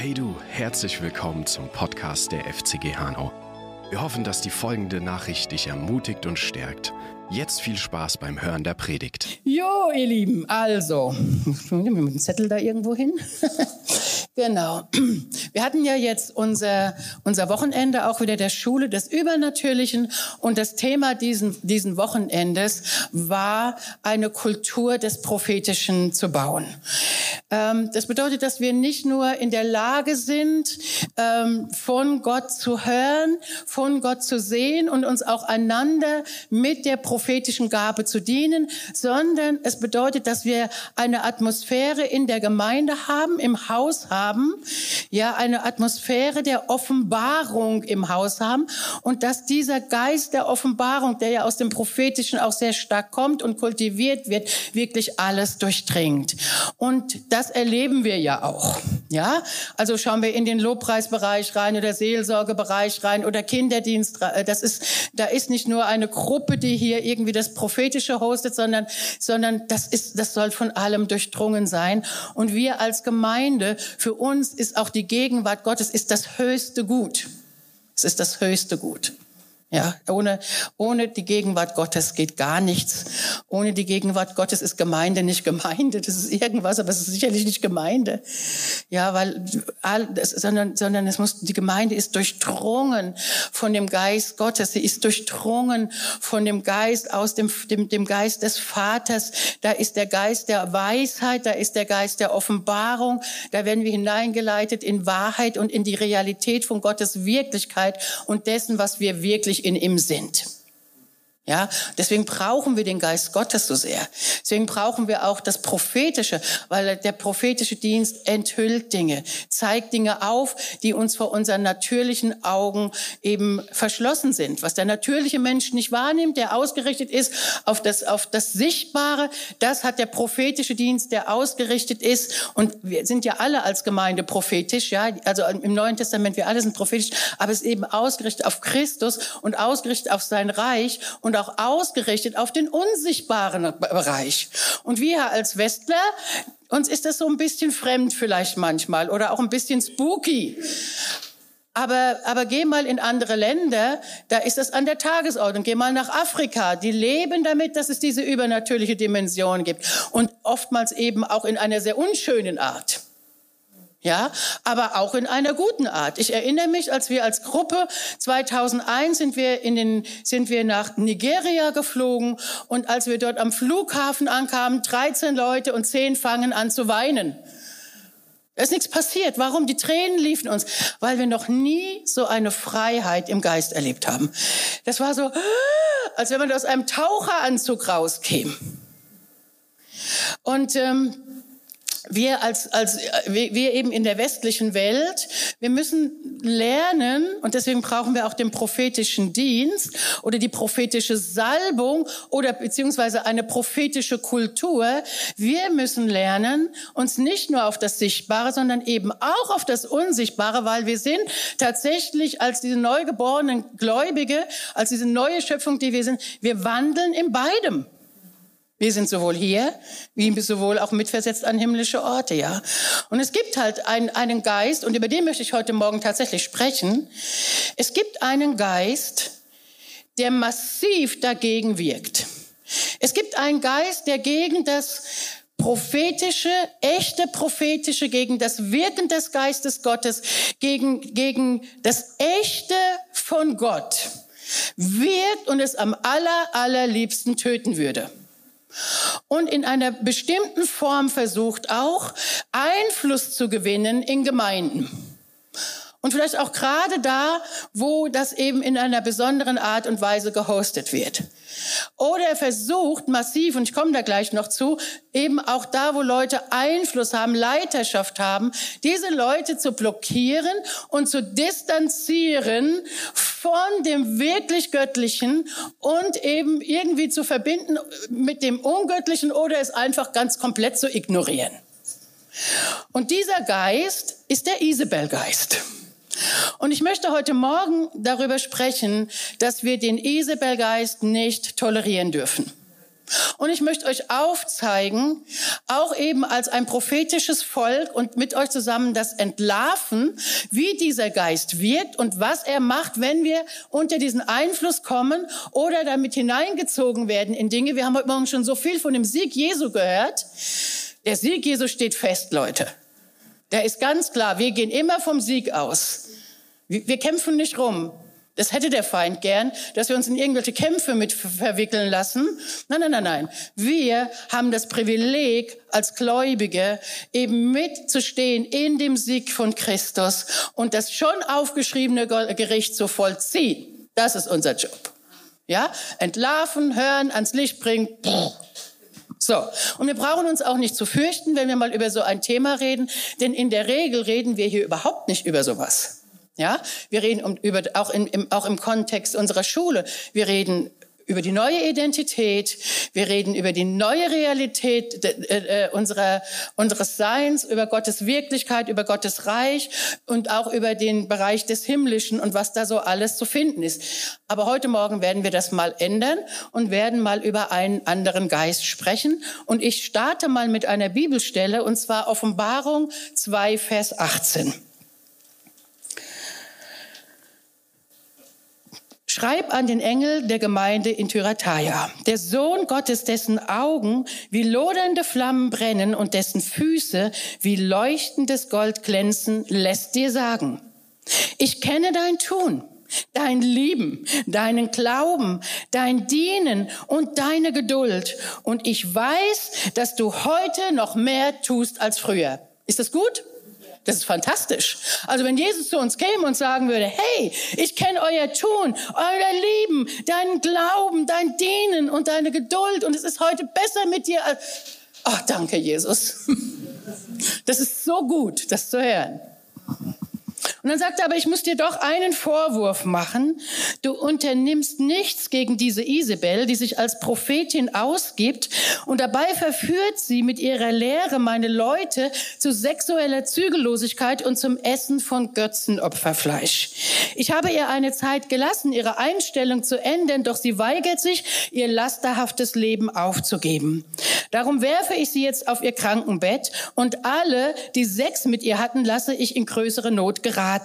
Hey du, herzlich willkommen zum Podcast der FCG Hanau. Wir hoffen, dass die folgende Nachricht dich ermutigt und stärkt. Jetzt viel Spaß beim Hören der Predigt. Jo, ihr Lieben, also, wir mit dem Zettel da irgendwo hin. Genau. Wir hatten ja jetzt unser, unser Wochenende auch wieder der Schule des Übernatürlichen und das Thema diesen, diesen Wochenendes war, eine Kultur des Prophetischen zu bauen. Ähm, das bedeutet, dass wir nicht nur in der Lage sind, ähm, von Gott zu hören, von Gott zu sehen und uns auch einander mit der prophetischen Gabe zu dienen, sondern es bedeutet, dass wir eine Atmosphäre in der Gemeinde haben, im Haus haben, haben, ja, eine Atmosphäre der Offenbarung im Haus haben und dass dieser Geist der Offenbarung, der ja aus dem Prophetischen auch sehr stark kommt und kultiviert wird, wirklich alles durchdringt. Und das erleben wir ja auch, ja. Also schauen wir in den Lobpreisbereich rein oder Seelsorgebereich rein oder Kinderdienst. Das ist, da ist nicht nur eine Gruppe, die hier irgendwie das Prophetische hostet, sondern, sondern das ist, das soll von allem durchdrungen sein. Und wir als Gemeinde, für uns ist auch die Gegenwart Gottes ist das höchste Gut. Es ist das höchste Gut. Ja, ohne, ohne die Gegenwart Gottes geht gar nichts. Ohne die Gegenwart Gottes ist Gemeinde nicht Gemeinde. Das ist irgendwas, aber es ist sicherlich nicht Gemeinde. Ja, weil, sondern, sondern es muss, die Gemeinde ist durchdrungen von dem Geist Gottes. Sie ist durchdrungen von dem Geist aus dem, dem, dem Geist des Vaters. Da ist der Geist der Weisheit, da ist der Geist der Offenbarung. Da werden wir hineingeleitet in Wahrheit und in die Realität von Gottes Wirklichkeit und dessen, was wir wirklich wirklich in ihm sind. Ja, deswegen brauchen wir den Geist Gottes so sehr. Deswegen brauchen wir auch das Prophetische, weil der prophetische Dienst enthüllt Dinge, zeigt Dinge auf, die uns vor unseren natürlichen Augen eben verschlossen sind. Was der natürliche Mensch nicht wahrnimmt, der ausgerichtet ist auf das, auf das Sichtbare, das hat der prophetische Dienst, der ausgerichtet ist. Und wir sind ja alle als Gemeinde prophetisch, ja. Also im Neuen Testament, wir alle sind prophetisch, aber es ist eben ausgerichtet auf Christus und ausgerichtet auf sein Reich und auch ausgerichtet auf den unsichtbaren Bereich. Und wir als Westler, uns ist das so ein bisschen fremd vielleicht manchmal oder auch ein bisschen spooky. Aber, aber geh mal in andere Länder, da ist das an der Tagesordnung. Geh mal nach Afrika. Die leben damit, dass es diese übernatürliche Dimension gibt. Und oftmals eben auch in einer sehr unschönen Art. Ja, aber auch in einer guten Art. Ich erinnere mich, als wir als Gruppe 2001 sind wir in den, sind wir nach Nigeria geflogen und als wir dort am Flughafen ankamen, 13 Leute und 10 fangen an zu weinen. Da ist nichts passiert. Warum? Die Tränen liefen uns, weil wir noch nie so eine Freiheit im Geist erlebt haben. Das war so, als wenn man aus einem Taucheranzug rauskäme. Und ähm, wir als, als wir eben in der westlichen Welt, wir müssen lernen und deswegen brauchen wir auch den prophetischen Dienst oder die prophetische Salbung oder beziehungsweise eine prophetische Kultur. Wir müssen lernen, uns nicht nur auf das Sichtbare, sondern eben auch auf das Unsichtbare, weil wir sind tatsächlich als diese neugeborenen Gläubige, als diese neue Schöpfung, die wir sind, wir wandeln in beidem. Wir sind sowohl hier, wie sowohl auch mitversetzt an himmlische Orte, ja. Und es gibt halt einen, einen Geist, und über den möchte ich heute Morgen tatsächlich sprechen. Es gibt einen Geist, der massiv dagegen wirkt. Es gibt einen Geist, der gegen das prophetische, echte prophetische, gegen das Wirken des Geistes Gottes, gegen, gegen das echte von Gott wirkt und es am aller, allerliebsten töten würde und in einer bestimmten Form versucht auch Einfluss zu gewinnen in Gemeinden. Und vielleicht auch gerade da, wo das eben in einer besonderen Art und Weise gehostet wird. Oder er versucht massiv, und ich komme da gleich noch zu, eben auch da, wo Leute Einfluss haben, Leiterschaft haben, diese Leute zu blockieren und zu distanzieren von dem wirklich Göttlichen und eben irgendwie zu verbinden mit dem Ungöttlichen oder es einfach ganz komplett zu ignorieren. Und dieser Geist ist der Isabel-Geist. Und ich möchte heute Morgen darüber sprechen, dass wir den Isabelgeist nicht tolerieren dürfen. Und ich möchte euch aufzeigen, auch eben als ein prophetisches Volk und mit euch zusammen das entlarven, wie dieser Geist wirkt und was er macht, wenn wir unter diesen Einfluss kommen oder damit hineingezogen werden in Dinge. Wir haben heute Morgen schon so viel von dem Sieg Jesu gehört. Der Sieg Jesu steht fest, Leute. Der ist ganz klar. Wir gehen immer vom Sieg aus. Wir kämpfen nicht rum. Das hätte der Feind gern, dass wir uns in irgendwelche Kämpfe mit verwickeln lassen. Nein, nein, nein, nein. Wir haben das Privileg als Gläubige eben mitzustehen in dem Sieg von Christus und das schon aufgeschriebene Gericht zu vollziehen. Das ist unser Job. Ja? Entlarven, hören, ans Licht bringen. So. Und wir brauchen uns auch nicht zu fürchten, wenn wir mal über so ein Thema reden, denn in der Regel reden wir hier überhaupt nicht über sowas. Ja, wir reden um, über, auch, in, im, auch im Kontext unserer Schule. Wir reden über die neue Identität. Wir reden über die neue Realität äh, unserer, unseres Seins, über Gottes Wirklichkeit, über Gottes Reich und auch über den Bereich des Himmlischen und was da so alles zu finden ist. Aber heute Morgen werden wir das mal ändern und werden mal über einen anderen Geist sprechen. Und ich starte mal mit einer Bibelstelle und zwar Offenbarung 2, Vers 18. Schreib an den Engel der Gemeinde in Thyatira, der Sohn Gottes, dessen Augen wie lodernde Flammen brennen und dessen Füße wie leuchtendes Gold glänzen, lässt dir sagen, ich kenne dein Tun, dein Lieben, deinen Glauben, dein Dienen und deine Geduld. Und ich weiß, dass du heute noch mehr tust als früher. Ist das gut? Das ist fantastisch. Also wenn Jesus zu uns käme und sagen würde, hey, ich kenne euer Tun, euer Lieben, deinen Glauben, dein Dienen und deine Geduld und es ist heute besser mit dir als... Ach, danke, Jesus. Das ist so gut, das zu hören. Und dann sagt er, aber ich muss dir doch einen Vorwurf machen. Du unternimmst nichts gegen diese Isabel, die sich als Prophetin ausgibt und dabei verführt sie mit ihrer Lehre meine Leute zu sexueller Zügellosigkeit und zum Essen von Götzenopferfleisch. Ich habe ihr eine Zeit gelassen, ihre Einstellung zu ändern, doch sie weigert sich, ihr lasterhaftes Leben aufzugeben. Darum werfe ich sie jetzt auf ihr Krankenbett und alle, die Sex mit ihr hatten, lasse ich in größere Not geraten.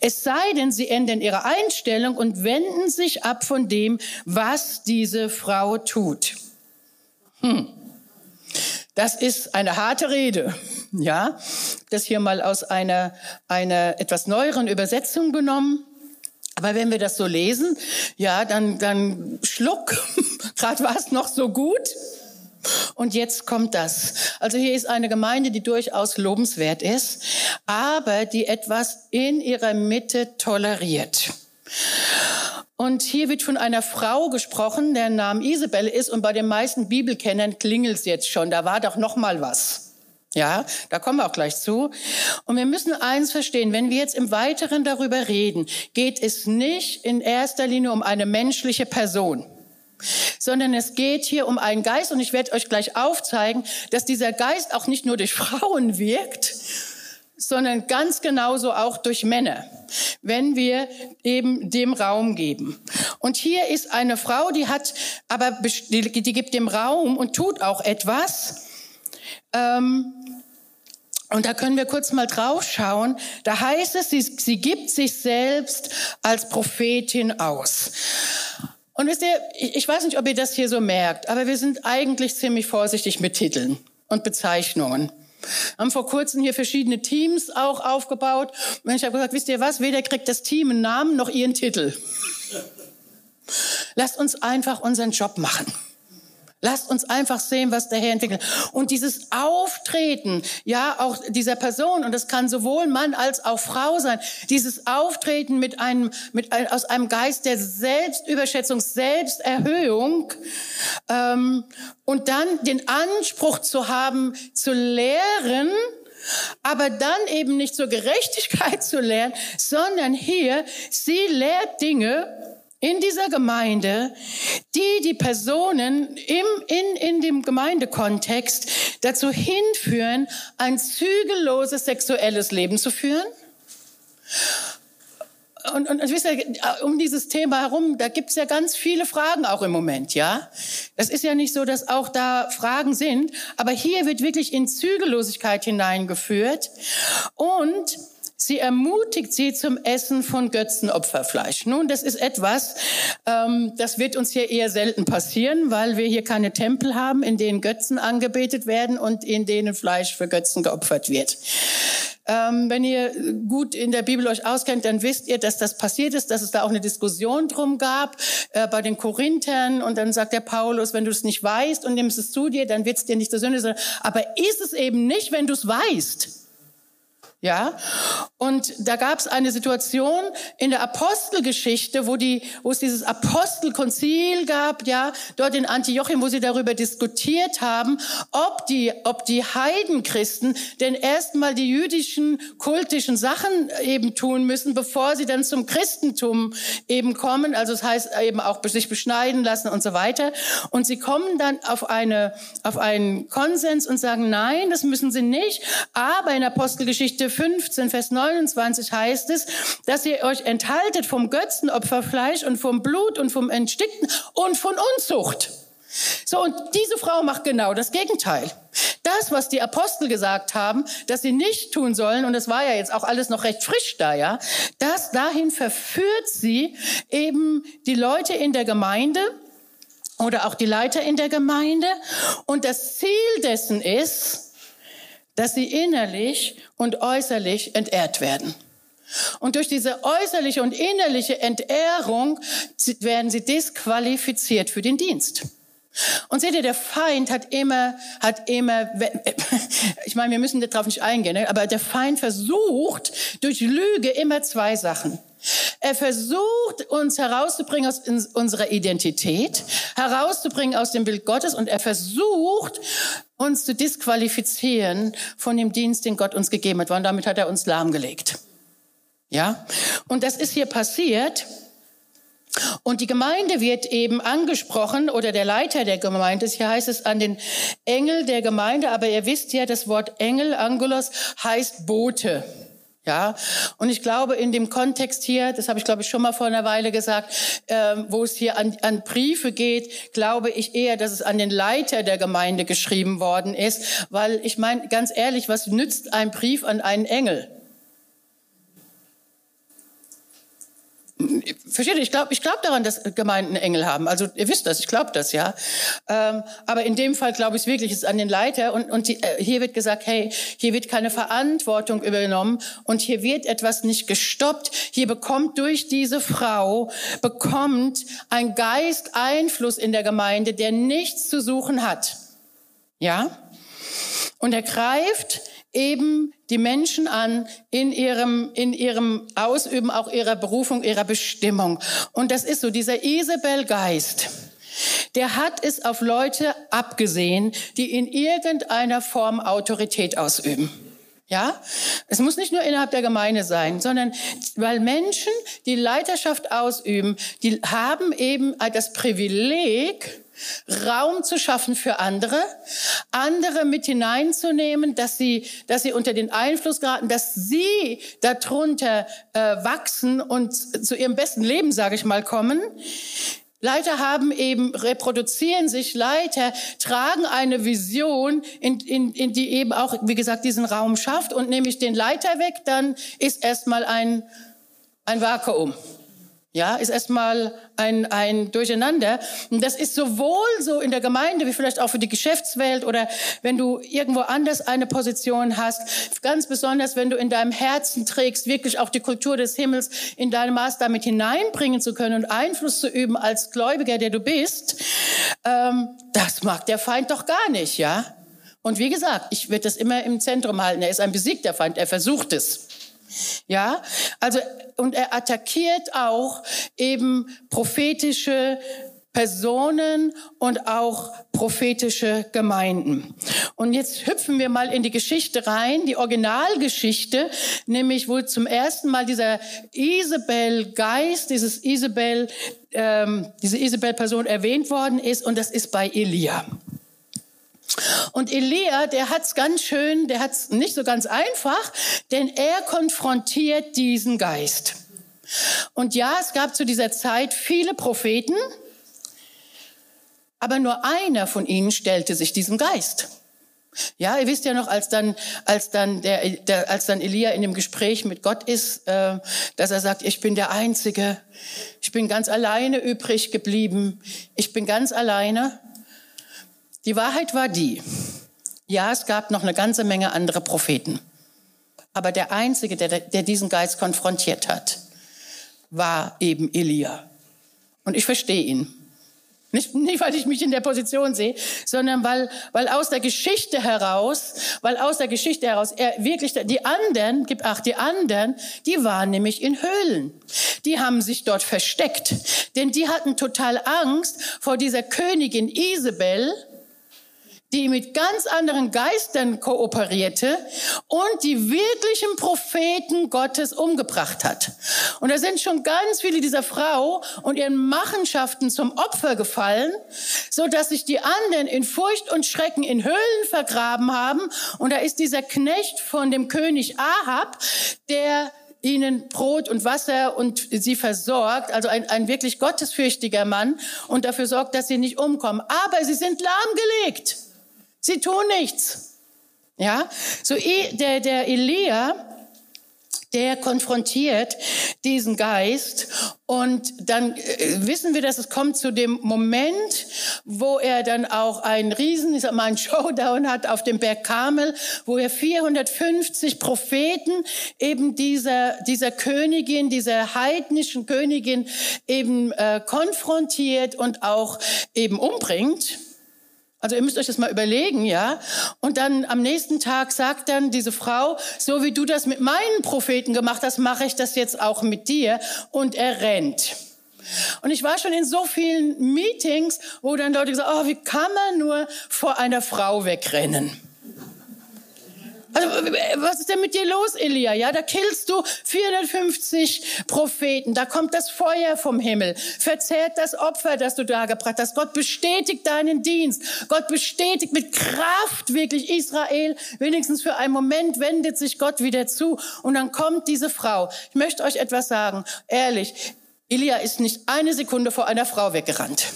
Es sei denn, sie ändern ihre Einstellung und wenden sich ab von dem, was diese Frau tut. Hm. Das ist eine harte Rede, ja. Das hier mal aus einer, einer etwas neueren Übersetzung genommen. Aber wenn wir das so lesen, ja, dann, dann schluck. Gerade war es noch so gut. Und jetzt kommt das. Also hier ist eine Gemeinde, die durchaus lobenswert ist, aber die etwas in ihrer Mitte toleriert. Und hier wird von einer Frau gesprochen, deren Name Isabel ist, und bei den meisten Bibelkennern klingelt es jetzt schon. Da war doch noch mal was. Ja, da kommen wir auch gleich zu. Und wir müssen eins verstehen, wenn wir jetzt im Weiteren darüber reden, geht es nicht in erster Linie um eine menschliche Person sondern es geht hier um einen Geist und ich werde euch gleich aufzeigen, dass dieser Geist auch nicht nur durch Frauen wirkt, sondern ganz genauso auch durch Männer, wenn wir eben dem Raum geben. Und hier ist eine Frau, die hat, aber die, gibt dem Raum und tut auch etwas. Ähm, und da können wir kurz mal drauf schauen. Da heißt es, sie, sie gibt sich selbst als Prophetin aus. Und wisst ihr, ich weiß nicht, ob ihr das hier so merkt, aber wir sind eigentlich ziemlich vorsichtig mit Titeln und Bezeichnungen. Haben vor kurzem hier verschiedene Teams auch aufgebaut. Und ich habe gesagt, wisst ihr was, weder kriegt das Team einen Namen noch ihren Titel. Lasst uns einfach unseren Job machen. Lasst uns einfach sehen, was der Herr entwickelt. Und dieses Auftreten, ja, auch dieser Person, und das kann sowohl Mann als auch Frau sein, dieses Auftreten mit einem, mit ein, aus einem Geist der Selbstüberschätzung, Selbsterhöhung, ähm, und dann den Anspruch zu haben, zu lehren, aber dann eben nicht zur Gerechtigkeit zu lehren, sondern hier, sie lehrt Dinge, in dieser Gemeinde, die die Personen im, in, in dem Gemeindekontext dazu hinführen, ein zügelloses sexuelles Leben zu führen. und, und, und wisst ihr, um dieses Thema herum, da gibt's ja ganz viele Fragen auch im Moment, ja. Das ist ja nicht so, dass auch da Fragen sind, aber hier wird wirklich in Zügellosigkeit hineingeführt und Sie ermutigt sie zum Essen von Götzenopferfleisch. Nun, das ist etwas, ähm, das wird uns hier eher selten passieren, weil wir hier keine Tempel haben, in denen Götzen angebetet werden und in denen Fleisch für Götzen geopfert wird. Ähm, wenn ihr gut in der Bibel euch auskennt, dann wisst ihr, dass das passiert ist, dass es da auch eine Diskussion drum gab äh, bei den Korinthern. Und dann sagt der Paulus, wenn du es nicht weißt und nimmst es zu dir, dann wird es dir nicht zur Sünde sein. Aber ist es eben nicht, wenn du es weißt. Ja, und da gab es eine Situation in der Apostelgeschichte, wo die, wo es dieses Apostelkonzil gab, ja, dort in Antiochien, wo sie darüber diskutiert haben, ob die, ob die Heidenchristen denn erstmal die jüdischen kultischen Sachen eben tun müssen, bevor sie dann zum Christentum eben kommen. Also es das heißt eben auch sich beschneiden lassen und so weiter. Und sie kommen dann auf eine, auf einen Konsens und sagen, nein, das müssen sie nicht. Aber in Apostelgeschichte 15, Vers 29 heißt es, dass ihr euch enthaltet vom Götzenopferfleisch und vom Blut und vom Entstickten und von Unzucht. So, und diese Frau macht genau das Gegenteil. Das, was die Apostel gesagt haben, dass sie nicht tun sollen, und das war ja jetzt auch alles noch recht frisch da, ja, das dahin verführt sie eben die Leute in der Gemeinde oder auch die Leiter in der Gemeinde. Und das Ziel dessen ist, dass sie innerlich und äußerlich entehrt werden. Und durch diese äußerliche und innerliche Entehrung werden sie disqualifiziert für den Dienst. Und seht ihr, der Feind hat immer, hat immer, ich meine, wir müssen darauf nicht eingehen, ne, aber der Feind versucht durch Lüge immer zwei Sachen. Er versucht uns herauszubringen aus unserer Identität, herauszubringen aus dem Bild Gottes und er versucht uns zu disqualifizieren von dem Dienst, den Gott uns gegeben hat. Und damit hat er uns lahmgelegt. Ja? Und das ist hier passiert. Und die Gemeinde wird eben angesprochen oder der Leiter der Gemeinde, hier heißt es an den Engel der Gemeinde, aber ihr wisst ja, das Wort Engel, Angelos, heißt Bote. Ja, und ich glaube, in dem Kontext hier, das habe ich glaube ich schon mal vor einer Weile gesagt, ähm, wo es hier an, an Briefe geht, glaube ich eher, dass es an den Leiter der Gemeinde geschrieben worden ist, weil ich meine, ganz ehrlich, was nützt ein Brief an einen Engel? Versteht ihr? Ich glaube ich glaub daran, dass Gemeinden Engel haben. Also ihr wisst das, ich glaube das, ja. Ähm, aber in dem Fall glaube ich wirklich, es ist an den Leiter und, und die, äh, hier wird gesagt, hey, hier wird keine Verantwortung übernommen und hier wird etwas nicht gestoppt. Hier bekommt durch diese Frau, bekommt ein Geist Einfluss in der Gemeinde, der nichts zu suchen hat. Ja? Und er greift eben die Menschen an in ihrem, in ihrem Ausüben auch ihrer Berufung, ihrer Bestimmung. Und das ist so, dieser Isabel-Geist, der hat es auf Leute abgesehen, die in irgendeiner Form Autorität ausüben. Ja, es muss nicht nur innerhalb der Gemeinde sein, sondern weil Menschen, die Leiterschaft ausüben, die haben eben das Privileg, Raum zu schaffen für andere, andere mit hineinzunehmen, dass sie, dass sie unter den Einfluss geraten, dass sie darunter äh, wachsen und zu ihrem besten Leben, sage ich mal, kommen. Leiter haben eben, reproduzieren sich Leiter, tragen eine Vision, in, in, in die eben auch, wie gesagt, diesen Raum schafft. Und nehme ich den Leiter weg, dann ist erstmal ein, ein Vakuum. Ja, ist erstmal ein, ein Durcheinander. Und das ist sowohl so in der Gemeinde wie vielleicht auch für die Geschäftswelt oder wenn du irgendwo anders eine Position hast. Ganz besonders, wenn du in deinem Herzen trägst, wirklich auch die Kultur des Himmels in deinem Maß damit hineinbringen zu können und Einfluss zu üben als Gläubiger, der du bist. Ähm, das mag der Feind doch gar nicht, ja. Und wie gesagt, ich werde das immer im Zentrum halten. Er ist ein besiegter Feind. Er versucht es. Ja, also, und er attackiert auch eben prophetische Personen und auch prophetische Gemeinden. Und jetzt hüpfen wir mal in die Geschichte rein, die Originalgeschichte, nämlich wo zum ersten Mal dieser Isabel-Geist, dieses Isabel, ähm, diese Isabel-Person erwähnt worden ist, und das ist bei Elia. Und Elia, der hat's ganz schön, der hat's nicht so ganz einfach, denn er konfrontiert diesen Geist. Und ja, es gab zu dieser Zeit viele Propheten, aber nur einer von ihnen stellte sich diesem Geist. Ja, ihr wisst ja noch, als dann, als dann der, der als dann Elia in dem Gespräch mit Gott ist, äh, dass er sagt, ich bin der Einzige, ich bin ganz alleine übrig geblieben, ich bin ganz alleine. Die Wahrheit war die, ja, es gab noch eine ganze Menge andere Propheten, aber der Einzige, der, der diesen Geist konfrontiert hat, war eben Elia. Und ich verstehe ihn. Nicht, nicht, weil ich mich in der Position sehe, sondern weil, weil aus der Geschichte heraus, weil aus der Geschichte heraus er wirklich, die anderen, gib acht, die anderen, die waren nämlich in Höhlen. Die haben sich dort versteckt. Denn die hatten total Angst vor dieser Königin Isabel, die mit ganz anderen Geistern kooperierte und die wirklichen Propheten Gottes umgebracht hat. Und da sind schon ganz viele dieser Frau und ihren Machenschaften zum Opfer gefallen, so dass sich die anderen in Furcht und Schrecken in Höhlen vergraben haben. Und da ist dieser Knecht von dem König Ahab, der ihnen Brot und Wasser und sie versorgt, also ein, ein wirklich gottesfürchtiger Mann und dafür sorgt, dass sie nicht umkommen. Aber sie sind lahmgelegt. Sie tun nichts. Ja, so der, der Elia, der konfrontiert diesen Geist und dann äh, wissen wir, dass es kommt zu dem Moment, wo er dann auch einen Riesen, ich sag mal, einen Showdown hat auf dem Berg Karmel, wo er 450 Propheten eben dieser, dieser Königin, dieser heidnischen Königin eben äh, konfrontiert und auch eben umbringt. Also ihr müsst euch das mal überlegen, ja. Und dann am nächsten Tag sagt dann diese Frau, so wie du das mit meinen Propheten gemacht hast, mache ich das jetzt auch mit dir. Und er rennt. Und ich war schon in so vielen Meetings, wo dann Leute gesagt, oh, wie kann man nur vor einer Frau wegrennen? Also, was ist denn mit dir los, Elia? Ja, da killst du 450 Propheten. Da kommt das Feuer vom Himmel. Verzehrt das Opfer, das du da gebracht hast. Gott bestätigt deinen Dienst. Gott bestätigt mit Kraft wirklich Israel. Wenigstens für einen Moment wendet sich Gott wieder zu. Und dann kommt diese Frau. Ich möchte euch etwas sagen. Ehrlich. Elia ist nicht eine Sekunde vor einer Frau weggerannt.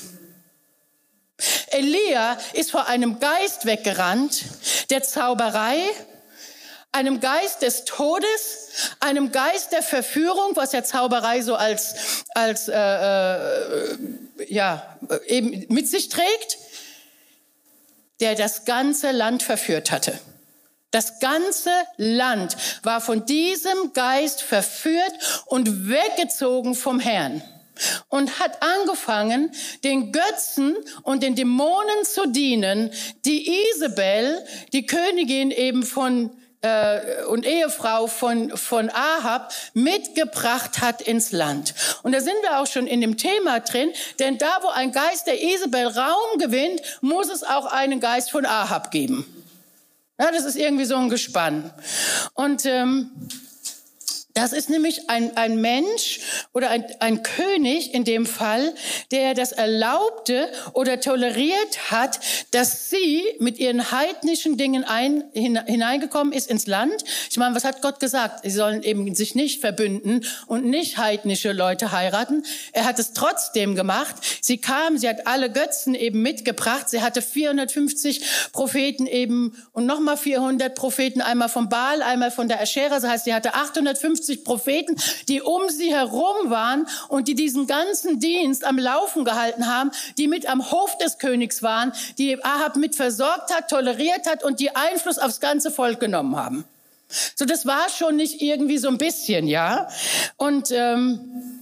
Elia ist vor einem Geist weggerannt, der Zauberei, einem Geist des Todes, einem Geist der Verführung, was ja Zauberei so als, als äh, äh, ja, eben mit sich trägt, der das ganze Land verführt hatte. Das ganze Land war von diesem Geist verführt und weggezogen vom Herrn und hat angefangen, den Götzen und den Dämonen zu dienen, die Isabel, die Königin eben von äh, und Ehefrau von, von Ahab mitgebracht hat ins Land. Und da sind wir auch schon in dem Thema drin, denn da, wo ein Geist der Isabel Raum gewinnt, muss es auch einen Geist von Ahab geben. Ja, das ist irgendwie so ein Gespann. Und ähm, das ist nämlich ein, ein Mensch oder ein, ein König in dem Fall, der das erlaubte oder toleriert hat, dass sie mit ihren heidnischen Dingen ein, hineingekommen ist ins Land. Ich meine, was hat Gott gesagt? Sie sollen eben sich nicht verbünden und nicht heidnische Leute heiraten. Er hat es trotzdem gemacht. Sie kam, sie hat alle Götzen eben mitgebracht. Sie hatte 450 Propheten eben und nochmal 400 Propheten, einmal vom Baal, einmal von der Aschera. Das heißt, sie hatte 850 150 Propheten, die um sie herum waren und die diesen ganzen Dienst am Laufen gehalten haben, die mit am Hof des Königs waren, die Ahab mit versorgt hat, toleriert hat und die Einfluss aufs ganze Volk genommen haben. So, das war schon nicht irgendwie so ein bisschen, ja. Und ähm,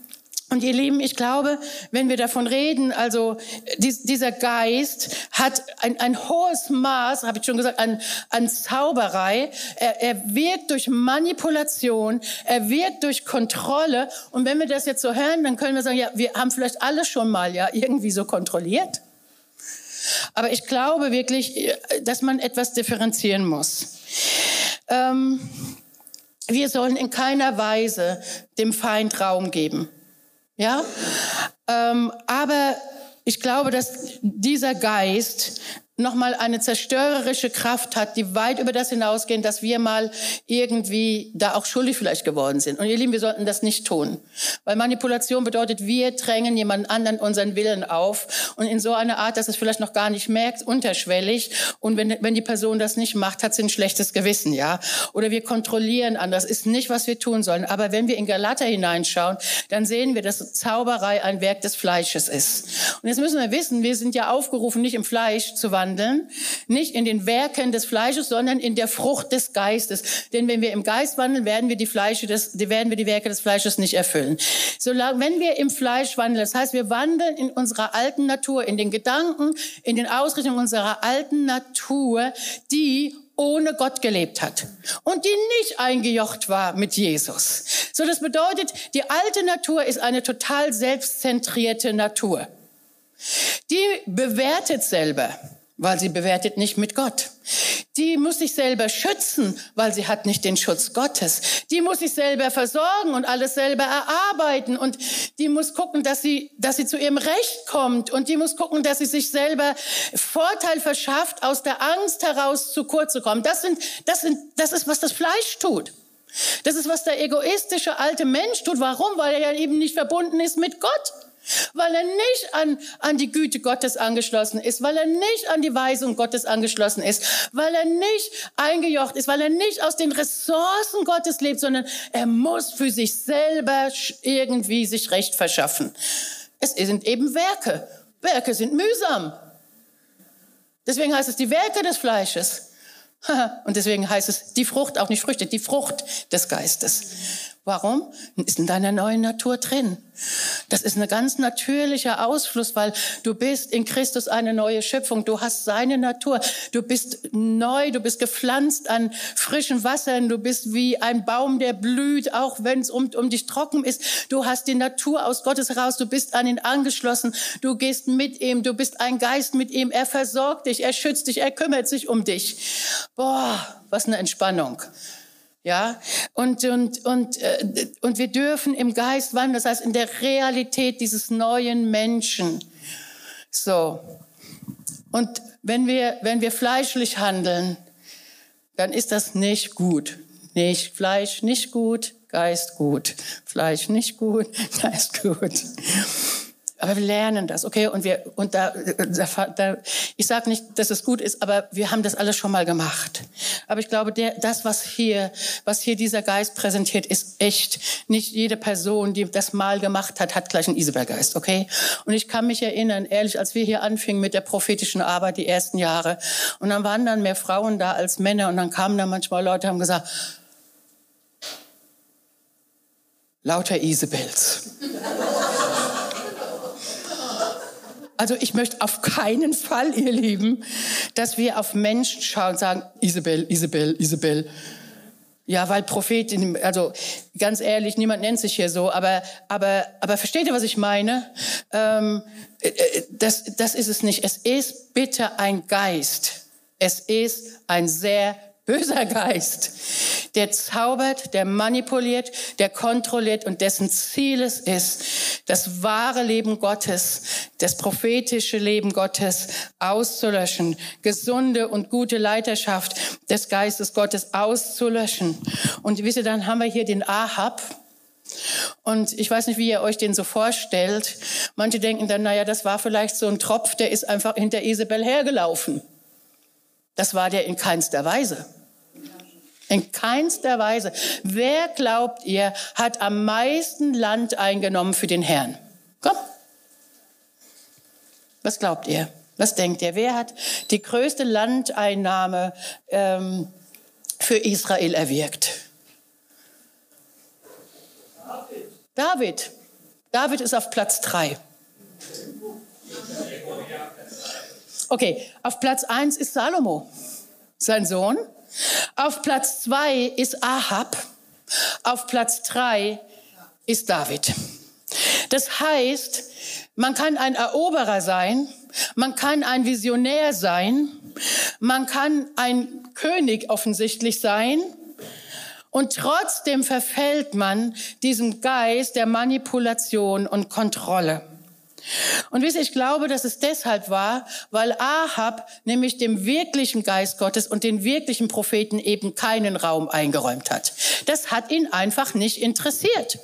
und ihr Lieben, ich glaube, wenn wir davon reden, also dies, dieser Geist hat ein, ein hohes Maß, habe ich schon gesagt, an, an Zauberei. Er, er wirkt durch Manipulation, er wirkt durch Kontrolle. Und wenn wir das jetzt so hören, dann können wir sagen, ja, wir haben vielleicht alle schon mal ja irgendwie so kontrolliert. Aber ich glaube wirklich, dass man etwas differenzieren muss. Ähm, wir sollen in keiner Weise dem Feind Raum geben. Ja, ähm, aber ich glaube, dass dieser Geist nochmal eine zerstörerische Kraft hat, die weit über das hinausgehen, dass wir mal irgendwie da auch schuldig vielleicht geworden sind. Und ihr Lieben, wir sollten das nicht tun. Weil Manipulation bedeutet, wir drängen jemand anderen unseren Willen auf. Und in so einer Art, dass es vielleicht noch gar nicht merkt, unterschwellig. Und wenn, wenn die Person das nicht macht, hat sie ein schlechtes Gewissen, ja. Oder wir kontrollieren anders. Ist nicht, was wir tun sollen. Aber wenn wir in Galater hineinschauen, dann sehen wir, dass Zauberei ein Werk des Fleisches ist. Und jetzt müssen wir wissen, wir sind ja aufgerufen, nicht im Fleisch zu wandeln, wandeln, nicht in den Werken des Fleisches, sondern in der Frucht des Geistes. Denn wenn wir im Geist wandeln, werden wir die Fleische des, werden wir die Werke des Fleisches nicht erfüllen. Solange, wenn wir im Fleisch wandeln, das heißt, wir wandeln in unserer alten Natur, in den Gedanken, in den Ausrichtungen unserer alten Natur, die ohne Gott gelebt hat und die nicht eingejocht war mit Jesus. So, das bedeutet, die alte Natur ist eine total selbstzentrierte Natur. Die bewertet selber weil sie bewertet nicht mit Gott. Die muss sich selber schützen, weil sie hat nicht den Schutz Gottes. Die muss sich selber versorgen und alles selber erarbeiten und die muss gucken, dass sie, dass sie zu ihrem Recht kommt und die muss gucken, dass sie sich selber Vorteil verschafft, aus der Angst heraus zu kurz zu kommen. Das sind, das sind, das ist, was das Fleisch tut. Das ist, was der egoistische alte Mensch tut. Warum? Weil er ja eben nicht verbunden ist mit Gott weil er nicht an, an die Güte Gottes angeschlossen ist, weil er nicht an die Weisung Gottes angeschlossen ist, weil er nicht eingejocht ist, weil er nicht aus den Ressourcen Gottes lebt, sondern er muss für sich selber irgendwie sich Recht verschaffen. Es sind eben Werke. Werke sind mühsam. Deswegen heißt es die Werke des Fleisches. Und deswegen heißt es die Frucht, auch nicht Früchte, die Frucht des Geistes. Warum? Ist in deiner neuen Natur drin. Das ist ein ganz natürlicher Ausfluss, weil du bist in Christus eine neue Schöpfung. Du hast seine Natur. Du bist neu, du bist gepflanzt an frischen Wassern. Du bist wie ein Baum, der blüht, auch wenn es um, um dich trocken ist. Du hast die Natur aus Gottes heraus. Du bist an ihn angeschlossen. Du gehst mit ihm. Du bist ein Geist mit ihm. Er versorgt dich, er schützt dich, er kümmert sich um dich. Boah, was eine Entspannung. Ja, und, und, und, äh, und wir dürfen im Geist wandeln, das heißt in der Realität dieses neuen Menschen. So. Und wenn wir, wenn wir fleischlich handeln, dann ist das nicht gut. Nicht Fleisch nicht gut, Geist gut. Fleisch nicht gut, Geist gut. Aber wir lernen das, okay? Und wir und da, da, da ich sage nicht, dass es gut ist, aber wir haben das alles schon mal gemacht. Aber ich glaube, der, das, was hier, was hier dieser Geist präsentiert, ist echt. Nicht jede Person, die das mal gemacht hat, hat gleich einen Isabelgeist, okay? Und ich kann mich erinnern, ehrlich, als wir hier anfingen mit der prophetischen Arbeit, die ersten Jahre, und dann waren dann mehr Frauen da als Männer, und dann kamen da manchmal Leute, haben gesagt, lauter Isabels. Also ich möchte auf keinen Fall, ihr Lieben, dass wir auf Menschen schauen und sagen, Isabel, Isabel, Isabel. Ja, weil Prophetin, also ganz ehrlich, niemand nennt sich hier so, aber, aber, aber versteht ihr, was ich meine? Ähm, äh, äh, das, das ist es nicht. Es ist bitte ein Geist. Es ist ein sehr böser Geist, der zaubert, der manipuliert, der kontrolliert und dessen Ziel es ist, das wahre Leben Gottes, das prophetische Leben Gottes auszulöschen, gesunde und gute Leiterschaft des Geistes Gottes auszulöschen. Und wisst ihr, dann haben wir hier den Ahab, und ich weiß nicht, wie ihr euch den so vorstellt. Manche denken dann, naja, das war vielleicht so ein Tropf, der ist einfach hinter Isabel hergelaufen. Das war der in keinster Weise. In keinster Weise. Wer glaubt ihr, hat am meisten Land eingenommen für den Herrn? Komm. Was glaubt ihr? Was denkt ihr? Wer hat die größte Landeinnahme ähm, für Israel erwirkt? David. David. David ist auf Platz drei. Okay, auf Platz eins ist Salomo, sein Sohn. Auf Platz zwei ist Ahab. Auf Platz drei ist David. Das heißt, man kann ein Eroberer sein, man kann ein Visionär sein, man kann ein König offensichtlich sein und trotzdem verfällt man diesem Geist der Manipulation und Kontrolle. Und wisst ihr, ich glaube, dass es deshalb war, weil Ahab nämlich dem wirklichen Geist Gottes und den wirklichen Propheten eben keinen Raum eingeräumt hat. Das hat ihn einfach nicht interessiert.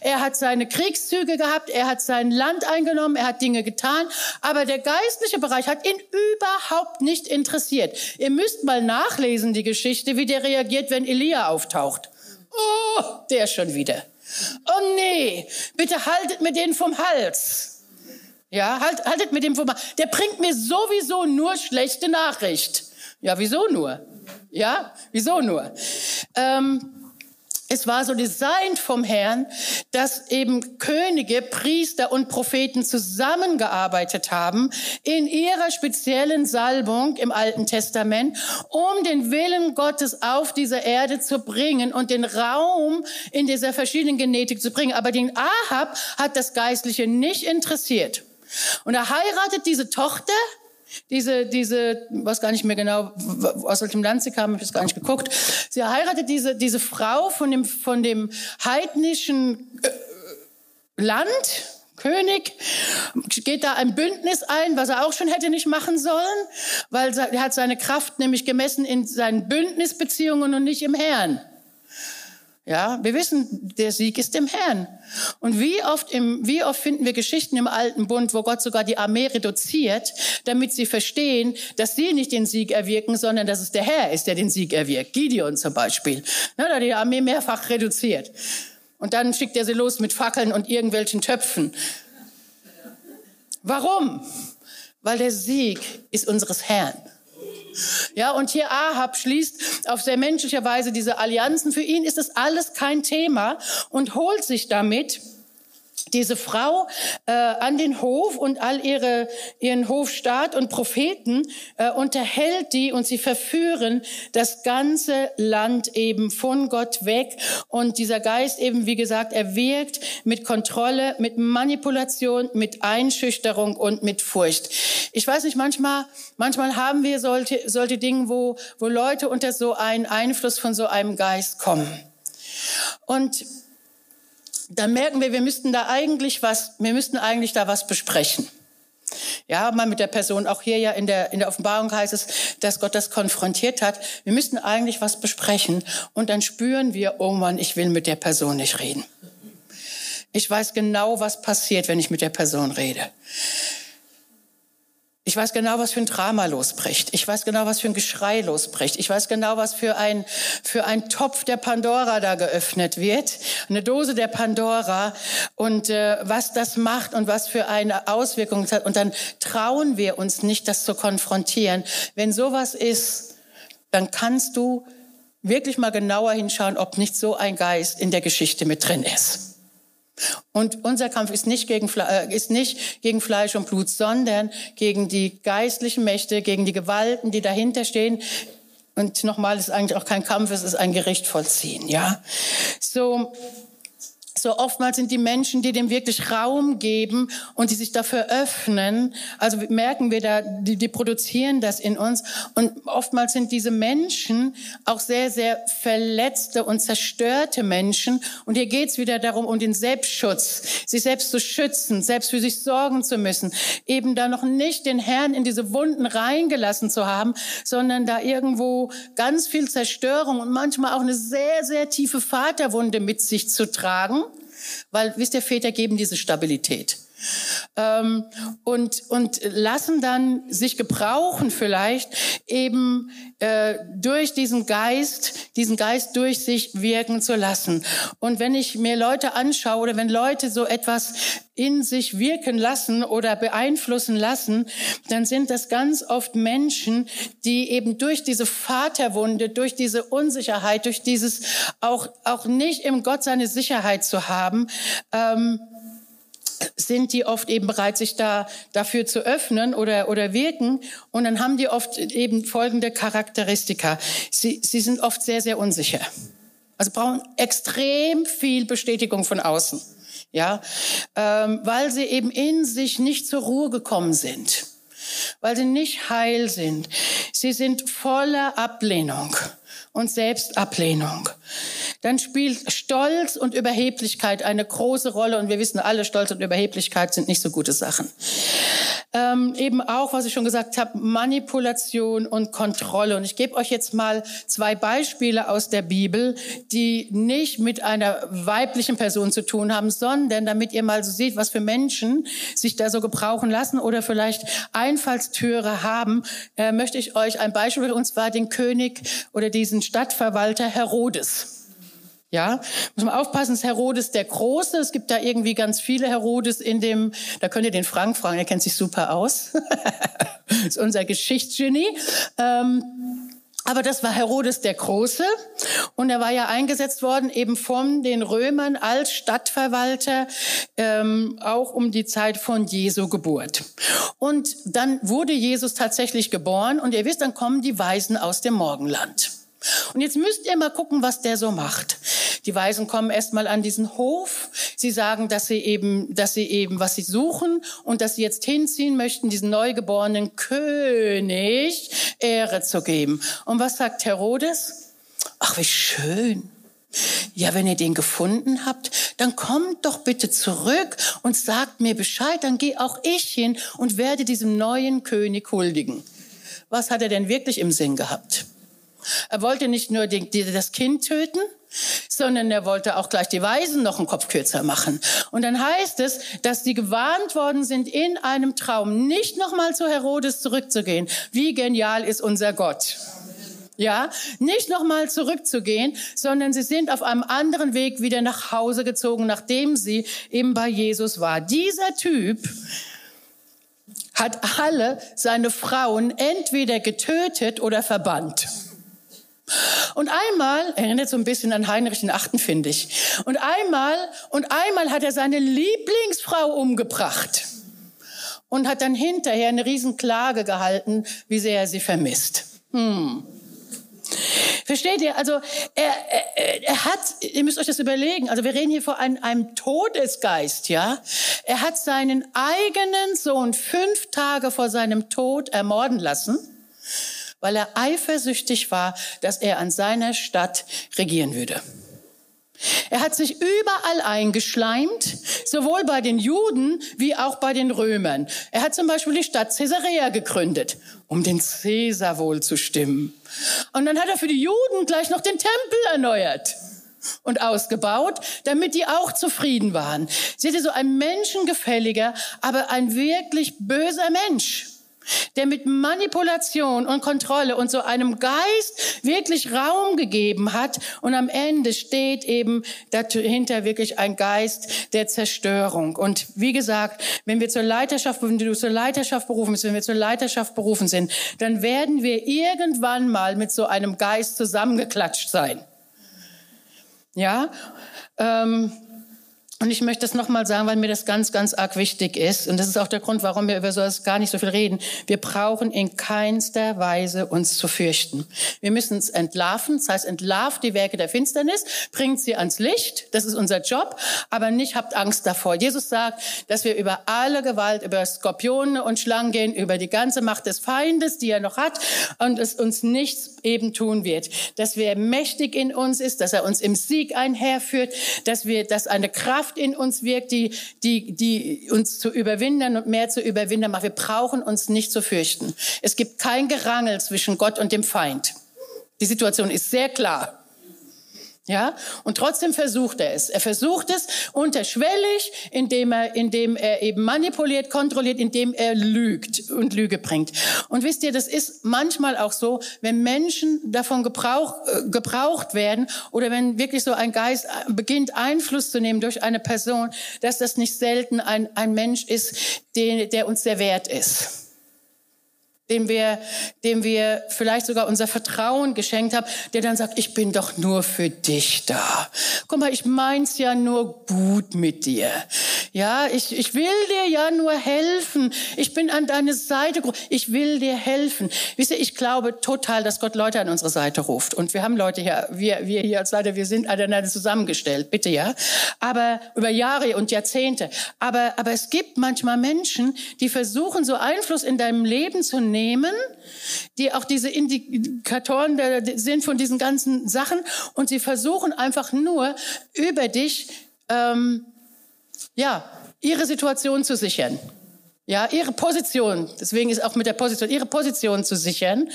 Er hat seine Kriegszüge gehabt, er hat sein Land eingenommen, er hat Dinge getan, aber der geistliche Bereich hat ihn überhaupt nicht interessiert. Ihr müsst mal nachlesen, die Geschichte, wie der reagiert, wenn Elia auftaucht. Oh, der schon wieder. Oh nee, bitte haltet mir den vom Hals. Ja, halt, haltet mit dem vorbei. Der bringt mir sowieso nur schlechte Nachricht. Ja, wieso nur? Ja, wieso nur? Ähm, es war so designt vom Herrn, dass eben Könige, Priester und Propheten zusammengearbeitet haben in ihrer speziellen Salbung im Alten Testament, um den Willen Gottes auf dieser Erde zu bringen und den Raum in dieser verschiedenen Genetik zu bringen. Aber den Ahab hat das Geistliche nicht interessiert. Und er heiratet diese Tochter, diese, diese, weiß gar nicht mehr genau, aus welchem Land sie kam, ich habe gar nicht geguckt. Sie heiratet diese, diese Frau von dem, von dem heidnischen äh, Land, König, geht da ein Bündnis ein, was er auch schon hätte nicht machen sollen, weil er hat seine Kraft nämlich gemessen in seinen Bündnisbeziehungen und nicht im Herrn. Ja, wir wissen, der Sieg ist im Herrn. Und wie oft, im, wie oft finden wir Geschichten im Alten Bund, wo Gott sogar die Armee reduziert, damit sie verstehen, dass sie nicht den Sieg erwirken, sondern dass es der Herr ist, der den Sieg erwirkt. Gideon zum Beispiel. Na, da die Armee mehrfach reduziert. Und dann schickt er sie los mit Fackeln und irgendwelchen Töpfen. Warum? Weil der Sieg ist unseres Herrn. Ja, und hier Ahab schließt auf sehr menschliche Weise diese Allianzen. Für ihn ist das alles kein Thema und holt sich damit diese Frau äh, an den Hof und all ihre, ihren Hofstaat und Propheten äh, unterhält die und sie verführen das ganze Land eben von Gott weg. Und dieser Geist eben, wie gesagt, er wirkt mit Kontrolle, mit Manipulation, mit Einschüchterung und mit Furcht. Ich weiß nicht, manchmal, manchmal haben wir solche, solche Dinge, wo, wo Leute unter so einen Einfluss von so einem Geist kommen. Und da merken wir, wir müssten da eigentlich was, wir müssten eigentlich da was besprechen. Ja, mal mit der Person, auch hier ja in der, in der Offenbarung heißt es, dass Gott das konfrontiert hat. Wir müssten eigentlich was besprechen und dann spüren wir, oh Mann, ich will mit der Person nicht reden. Ich weiß genau, was passiert, wenn ich mit der Person rede. Ich weiß genau, was für ein Drama losbricht. Ich weiß genau, was für ein Geschrei losbricht. Ich weiß genau, was für ein, für ein Topf der Pandora da geöffnet wird. Eine Dose der Pandora und äh, was das macht und was für eine Auswirkung es hat. Und dann trauen wir uns nicht, das zu konfrontieren. Wenn sowas ist, dann kannst du wirklich mal genauer hinschauen, ob nicht so ein Geist in der Geschichte mit drin ist. Und unser Kampf ist nicht, gegen, äh, ist nicht gegen Fleisch und Blut, sondern gegen die geistlichen Mächte, gegen die Gewalten, die dahinter stehen. Und nochmal, es ist eigentlich auch kein Kampf, es ist ein Gericht vollziehen, ja. So, so oftmals sind die Menschen, die dem wirklich Raum geben und die sich dafür öffnen, also merken wir da, die, die produzieren das in uns. Und oftmals sind diese Menschen auch sehr, sehr verletzte und zerstörte Menschen. Und hier geht's wieder darum, um den Selbstschutz, sich selbst zu schützen, selbst für sich sorgen zu müssen, eben da noch nicht den Herrn in diese Wunden reingelassen zu haben, sondern da irgendwo ganz viel Zerstörung und manchmal auch eine sehr, sehr tiefe Vaterwunde mit sich zu tragen weil, wisst ihr, Väter geben diese Stabilität. Ähm, und, und lassen dann sich gebrauchen vielleicht eben äh, durch diesen Geist, diesen Geist durch sich wirken zu lassen. Und wenn ich mir Leute anschaue oder wenn Leute so etwas in sich wirken lassen oder beeinflussen lassen, dann sind das ganz oft Menschen, die eben durch diese Vaterwunde, durch diese Unsicherheit, durch dieses auch, auch nicht im Gott seine Sicherheit zu haben, ähm, sind die oft eben bereit, sich da dafür zu öffnen oder, oder wirken. Und dann haben die oft eben folgende Charakteristika. Sie, sie sind oft sehr, sehr unsicher. Also brauchen extrem viel Bestätigung von außen. Ja, ähm, weil sie eben in sich nicht zur Ruhe gekommen sind. Weil sie nicht heil sind. Sie sind voller Ablehnung und Selbstablehnung. dann spielt Stolz und Überheblichkeit eine große Rolle. Und wir wissen alle, Stolz und Überheblichkeit sind nicht so gute Sachen. Ähm, eben auch, was ich schon gesagt habe, Manipulation und Kontrolle. Und ich gebe euch jetzt mal zwei Beispiele aus der Bibel, die nicht mit einer weiblichen Person zu tun haben, sondern damit ihr mal so seht, was für Menschen sich da so gebrauchen lassen oder vielleicht Einfallstüre haben, äh, möchte ich euch ein Beispiel, und zwar den König oder diesen Stadtverwalter Herodes. Ja, muss man aufpassen, es ist Herodes der Große. Es gibt da irgendwie ganz viele Herodes in dem, da könnt ihr den Frank fragen, er kennt sich super aus. ist unser Geschichtsgenie. Ähm, aber das war Herodes der Große und er war ja eingesetzt worden eben von den Römern als Stadtverwalter, ähm, auch um die Zeit von Jesu Geburt. Und dann wurde Jesus tatsächlich geboren und ihr wisst, dann kommen die Weisen aus dem Morgenland. Und jetzt müsst ihr mal gucken, was der so macht. Die Weisen kommen erstmal an diesen Hof. Sie sagen, dass sie eben, dass sie eben, was sie suchen und dass sie jetzt hinziehen möchten, diesen neugeborenen König Ehre zu geben. Und was sagt Herodes? Ach, wie schön. Ja, wenn ihr den gefunden habt, dann kommt doch bitte zurück und sagt mir Bescheid, dann gehe auch ich hin und werde diesem neuen König huldigen. Was hat er denn wirklich im Sinn gehabt? Er wollte nicht nur die, die, das Kind töten, sondern er wollte auch gleich die Weisen noch einen Kopf kürzer machen. Und dann heißt es, dass die gewarnt worden sind, in einem Traum nicht nochmal zu Herodes zurückzugehen. Wie genial ist unser Gott. Ja, nicht nochmal zurückzugehen, sondern sie sind auf einem anderen Weg wieder nach Hause gezogen, nachdem sie eben bei Jesus war. Dieser Typ hat alle seine Frauen entweder getötet oder verbannt. Und einmal, erinnert so ein bisschen an Heinrich den Achten, finde ich. Und einmal, und einmal hat er seine Lieblingsfrau umgebracht. Und hat dann hinterher eine Riesenklage gehalten, wie sehr er sie vermisst. Hm. Versteht ihr? Also er, er, er hat, ihr müsst euch das überlegen, also wir reden hier vor einem, einem Todesgeist, ja. Er hat seinen eigenen Sohn fünf Tage vor seinem Tod ermorden lassen weil er eifersüchtig war, dass er an seiner Stadt regieren würde. Er hat sich überall eingeschleimt, sowohl bei den Juden wie auch bei den Römern. Er hat zum Beispiel die Stadt Caesarea gegründet, um den Caesar wohl zu stimmen. Und dann hat er für die Juden gleich noch den Tempel erneuert und ausgebaut, damit die auch zufrieden waren. Seht ihr, so ein menschengefälliger, aber ein wirklich böser Mensch der mit Manipulation und Kontrolle und so einem Geist wirklich Raum gegeben hat. Und am Ende steht eben dahinter wirklich ein Geist der Zerstörung. Und wie gesagt, wenn wir zur Leiterschaft, wenn du zur Leiterschaft berufen bist, wenn wir zur Leiterschaft berufen sind, dann werden wir irgendwann mal mit so einem Geist zusammengeklatscht sein. Ja, ähm, und ich möchte das nochmal sagen, weil mir das ganz, ganz arg wichtig ist. Und das ist auch der Grund, warum wir über sowas gar nicht so viel reden. Wir brauchen in keinster Weise uns zu fürchten. Wir müssen es entlarven. Das heißt, entlarvt die Werke der Finsternis, bringt sie ans Licht. Das ist unser Job. Aber nicht habt Angst davor. Jesus sagt, dass wir über alle Gewalt, über Skorpione und Schlangen gehen, über die ganze Macht des Feindes, die er noch hat, und es uns nichts eben tun wird. Dass er mächtig in uns ist, dass er uns im Sieg einherführt, dass wir, dass eine Kraft Kraft in uns wirkt, die, die, die uns zu überwinden und mehr zu überwinden macht. Wir brauchen uns nicht zu fürchten. Es gibt kein Gerangel zwischen Gott und dem Feind. Die Situation ist sehr klar. Ja, und trotzdem versucht er es. Er versucht es unterschwellig, indem er, indem er eben manipuliert, kontrolliert, indem er lügt und Lüge bringt. Und wisst ihr, das ist manchmal auch so, wenn Menschen davon gebrauch, äh, gebraucht werden oder wenn wirklich so ein Geist äh, beginnt Einfluss zu nehmen durch eine Person, dass das nicht selten ein, ein Mensch ist, den, der uns sehr wert ist dem wir, dem wir vielleicht sogar unser Vertrauen geschenkt haben, der dann sagt, ich bin doch nur für dich da. Guck mal, ich mein's ja nur gut mit dir. Ja, ich, ich will dir ja nur helfen. Ich bin an deine Seite. Ich will dir helfen. Wisst ihr, ich glaube total, dass Gott Leute an unsere Seite ruft. Und wir haben Leute hier, wir, wir hier als Leiter, wir sind aneinander zusammengestellt. Bitte, ja. Aber über Jahre und Jahrzehnte. Aber, aber es gibt manchmal Menschen, die versuchen, so Einfluss in deinem Leben zu nehmen, nehmen, die auch diese Indikatoren sind von diesen ganzen Sachen und sie versuchen einfach nur über dich, ähm, ja, ihre Situation zu sichern. Ja, ihre Position, deswegen ist auch mit der Position, ihre Position zu sichern.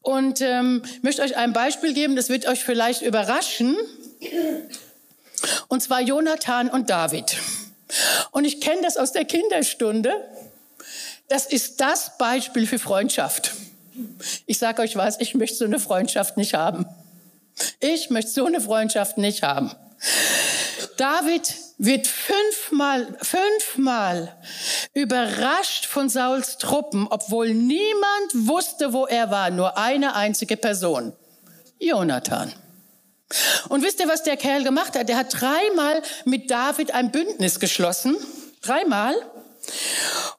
Und ähm, möchte euch ein Beispiel geben, das wird euch vielleicht überraschen. Und zwar Jonathan und David. Und ich kenne das aus der Kinderstunde. Das ist das Beispiel für Freundschaft. Ich sage euch was, ich möchte so eine Freundschaft nicht haben. Ich möchte so eine Freundschaft nicht haben. David wird fünfmal, fünfmal überrascht von Sauls Truppen, obwohl niemand wusste, wo er war, nur eine einzige Person. Jonathan. Und wisst ihr, was der Kerl gemacht hat? Der hat dreimal mit David ein Bündnis geschlossen. Dreimal.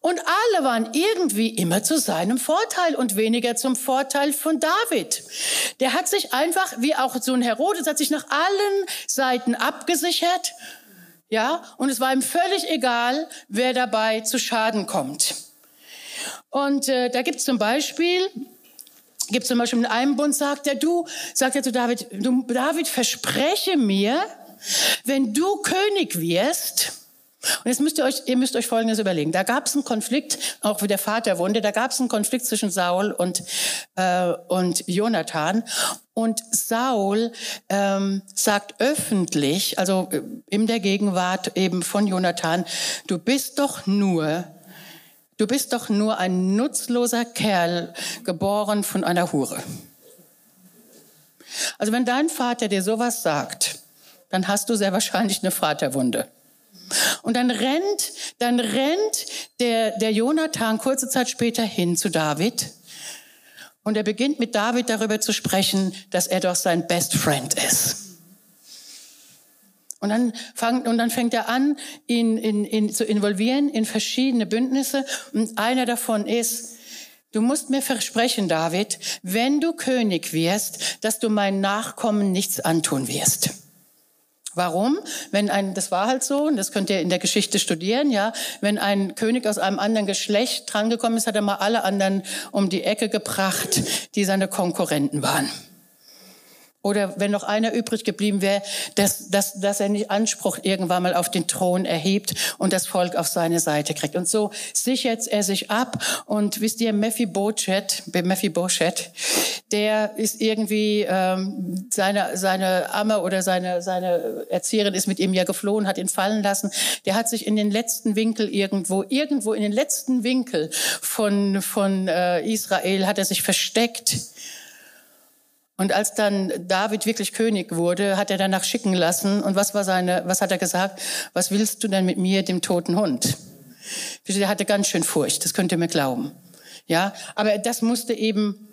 Und alle waren irgendwie immer zu seinem Vorteil und weniger zum Vorteil von David. Der hat sich einfach, wie auch so ein Herodes, hat sich nach allen Seiten abgesichert. Ja, und es war ihm völlig egal, wer dabei zu Schaden kommt. Und äh, da gibt es zum Beispiel, gibt zum Beispiel in einem Bund, sagt er, du, sagt er zu David, du, David, verspreche mir, wenn du König wirst, und jetzt müsst ihr euch, ihr müsst euch Folgendes überlegen. Da gab es einen Konflikt, auch wie der Vater wohnte, da gab es einen Konflikt zwischen Saul und, äh, und Jonathan. Und Saul ähm, sagt öffentlich, also äh, in der Gegenwart eben von Jonathan, du bist doch nur, du bist doch nur ein nutzloser Kerl, geboren von einer Hure. Also wenn dein Vater dir sowas sagt, dann hast du sehr wahrscheinlich eine Vaterwunde. Und dann rennt, dann rennt der, der Jonathan kurze Zeit später hin zu David. Und er beginnt mit David darüber zu sprechen, dass er doch sein Best Friend ist. Und dann, fang, und dann fängt er an, ihn, ihn, ihn zu involvieren in verschiedene Bündnisse. Und einer davon ist, du musst mir versprechen, David, wenn du König wirst, dass du meinen Nachkommen nichts antun wirst. Warum? Wenn ein, das war halt so, und das könnt ihr in der Geschichte studieren, ja, wenn ein König aus einem anderen Geschlecht drangekommen ist, hat er mal alle anderen um die Ecke gebracht, die seine Konkurrenten waren. Oder wenn noch einer übrig geblieben wäre, dass, dass, dass er nicht Anspruch irgendwann mal auf den Thron erhebt und das Volk auf seine Seite kriegt. Und so sichert er sich ab. Und wisst ihr, Mephibosheth, Mephibosheth, der ist irgendwie, ähm, seine, seine Amme oder seine, seine Erzieherin ist mit ihm ja geflohen, hat ihn fallen lassen. Der hat sich in den letzten Winkel irgendwo, irgendwo in den letzten Winkel von, von äh, Israel hat er sich versteckt und als dann David wirklich König wurde, hat er danach schicken lassen. Und was war seine, was hat er gesagt? Was willst du denn mit mir, dem toten Hund? Er hatte ganz schön Furcht, das könnt ihr mir glauben. Ja, aber das musste eben,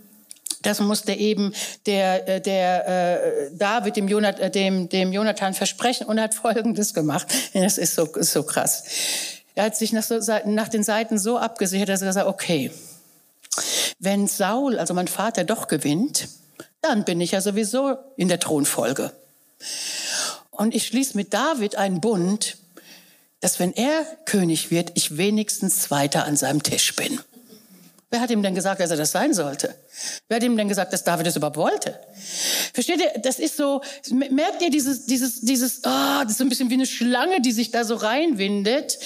das musste eben der, äh, der äh, David dem, Jonathan, äh, dem, dem Jonathan versprechen und hat Folgendes gemacht. Das ist so, ist so krass. Er hat sich nach, so, nach den Seiten so abgesichert, dass er gesagt hat, okay, wenn Saul, also mein Vater, doch gewinnt, dann bin ich ja sowieso in der Thronfolge. Und ich schließe mit David einen Bund, dass wenn er König wird, ich wenigstens Zweiter an seinem Tisch bin. Wer hat ihm denn gesagt, dass er das sein sollte? Wer hat ihm denn gesagt, dass David das überhaupt wollte? Versteht ihr, das ist so, merkt ihr dieses, dieses, dieses, oh, das ist so ein bisschen wie eine Schlange, die sich da so reinwindet.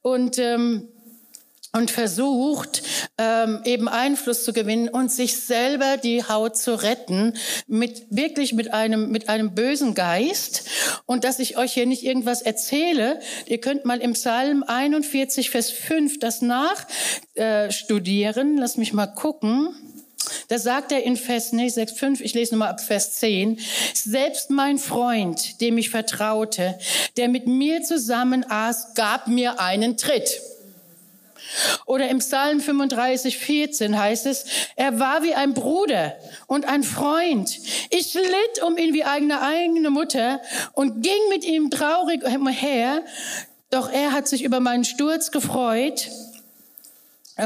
Und ähm, und versucht ähm, eben Einfluss zu gewinnen und sich selber die Haut zu retten mit wirklich mit einem mit einem bösen Geist. Und dass ich euch hier nicht irgendwas erzähle ihr könnt mal im Psalm 41 Vers 5 das nachstudieren äh, lass mich mal gucken. Da sagt er in Vers nee, 6, 5, ich lese nochmal ab Vers 10, selbst mein Freund, dem ich vertraute, der mit mir zusammen aß, gab mir einen Tritt. Oder im Psalm 35, 14 heißt es, er war wie ein Bruder und ein Freund. Ich litt um ihn wie eigene eigene Mutter und ging mit ihm traurig umher. Doch er hat sich über meinen Sturz gefreut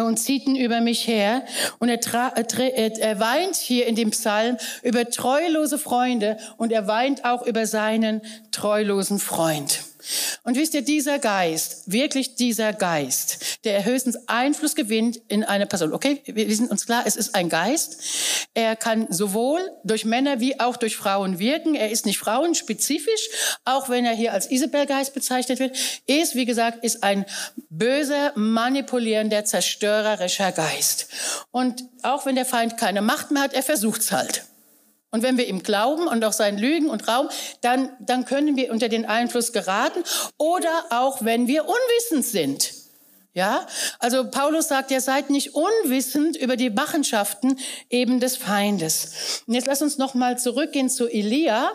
und zieht ihn über mich her. Und er, er, weint hier in dem Psalm über treulose Freunde und er weint auch über seinen treulosen Freund. Und wisst ihr, dieser Geist, wirklich dieser Geist, der höchstens Einfluss gewinnt in eine Person. Okay, wir sind uns klar, es ist ein Geist. Er kann sowohl durch Männer wie auch durch Frauen wirken. Er ist nicht frauenspezifisch, auch wenn er hier als Isabelgeist bezeichnet wird. Ist, wie gesagt, ist ein böser, manipulierender, zerstörerischer Geist. Und auch wenn der Feind keine Macht mehr hat, er versucht's halt. Und wenn wir ihm glauben und auch seinen Lügen und Raum, dann, dann können wir unter den Einfluss geraten oder auch wenn wir unwissend sind. Ja, also Paulus sagt, ihr seid nicht unwissend über die Machenschaften eben des Feindes. Und jetzt lass uns noch mal zurückgehen zu Elia,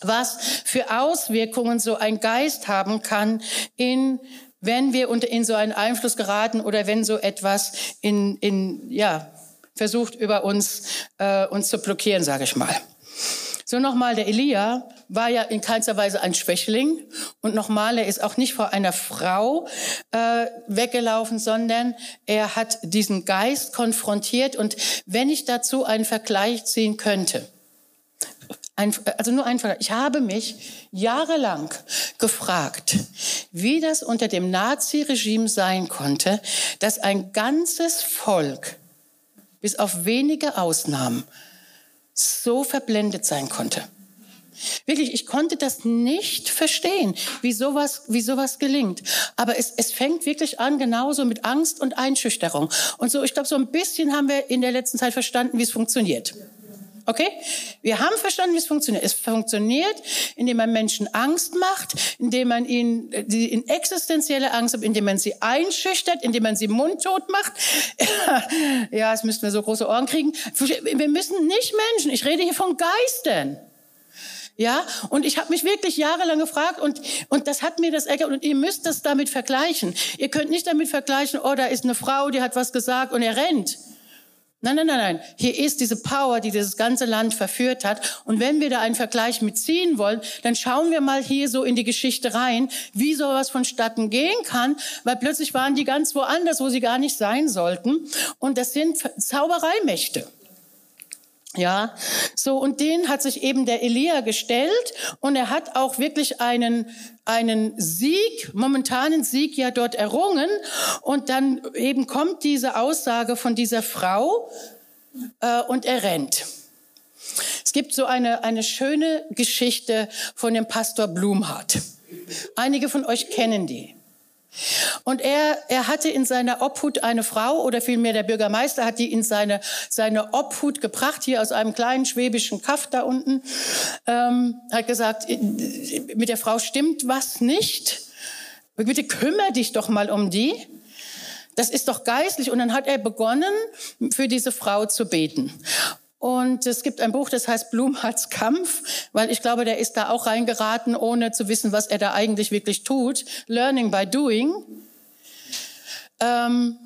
was für Auswirkungen so ein Geist haben kann in wenn wir unter in so einen Einfluss geraten oder wenn so etwas in, in ja, versucht, über uns, äh, uns zu blockieren, sage ich mal. So nochmal, der Elia war ja in keinster Weise ein Schwächling und nochmal, er ist auch nicht vor einer Frau äh, weggelaufen, sondern er hat diesen Geist konfrontiert und wenn ich dazu einen Vergleich ziehen könnte, ein, also nur ein Vergleich. Ich habe mich jahrelang gefragt, wie das unter dem Nazi-Regime sein konnte, dass ein ganzes Volk bis auf wenige Ausnahmen so verblendet sein konnte. Wirklich, ich konnte das nicht verstehen, wie sowas, wie sowas gelingt. Aber es, es fängt wirklich an, genauso mit Angst und Einschüchterung. Und so, ich glaube, so ein bisschen haben wir in der letzten Zeit verstanden, wie es funktioniert. Okay? Wir haben verstanden, wie es funktioniert. Es funktioniert, indem man Menschen Angst macht, indem man ihnen die in existenzielle Angst, indem man sie einschüchtert, indem man sie mundtot macht. ja, es müssten wir so große Ohren kriegen. Wir müssen nicht Menschen. Ich rede hier von Geistern. Ja, und ich habe mich wirklich jahrelang gefragt und, und das hat mir das erkannt und ihr müsst das damit vergleichen. Ihr könnt nicht damit vergleichen, oh, da ist eine Frau, die hat was gesagt und er rennt. Nein, nein, nein, nein. Hier ist diese Power, die dieses ganze Land verführt hat. Und wenn wir da einen Vergleich mitziehen wollen, dann schauen wir mal hier so in die Geschichte rein, wie sowas vonstatten gehen kann, weil plötzlich waren die ganz woanders, wo sie gar nicht sein sollten. Und das sind Zaubereimächte. Ja, so und den hat sich eben der Elia gestellt und er hat auch wirklich einen einen Sieg, momentanen Sieg ja dort errungen und dann eben kommt diese Aussage von dieser Frau äh, und er rennt. Es gibt so eine eine schöne Geschichte von dem Pastor Blumhardt. Einige von euch kennen die. Und er, er hatte in seiner Obhut eine Frau, oder vielmehr der Bürgermeister hat die in seine, seine Obhut gebracht, hier aus einem kleinen schwäbischen Kaff da unten, ähm, hat gesagt, mit der Frau stimmt was nicht. Bitte kümmere dich doch mal um die. Das ist doch geistlich. Und dann hat er begonnen, für diese Frau zu beten. Und es gibt ein Buch, das heißt Blumhards Kampf, weil ich glaube, der ist da auch reingeraten, ohne zu wissen, was er da eigentlich wirklich tut. Learning by doing. Ähm,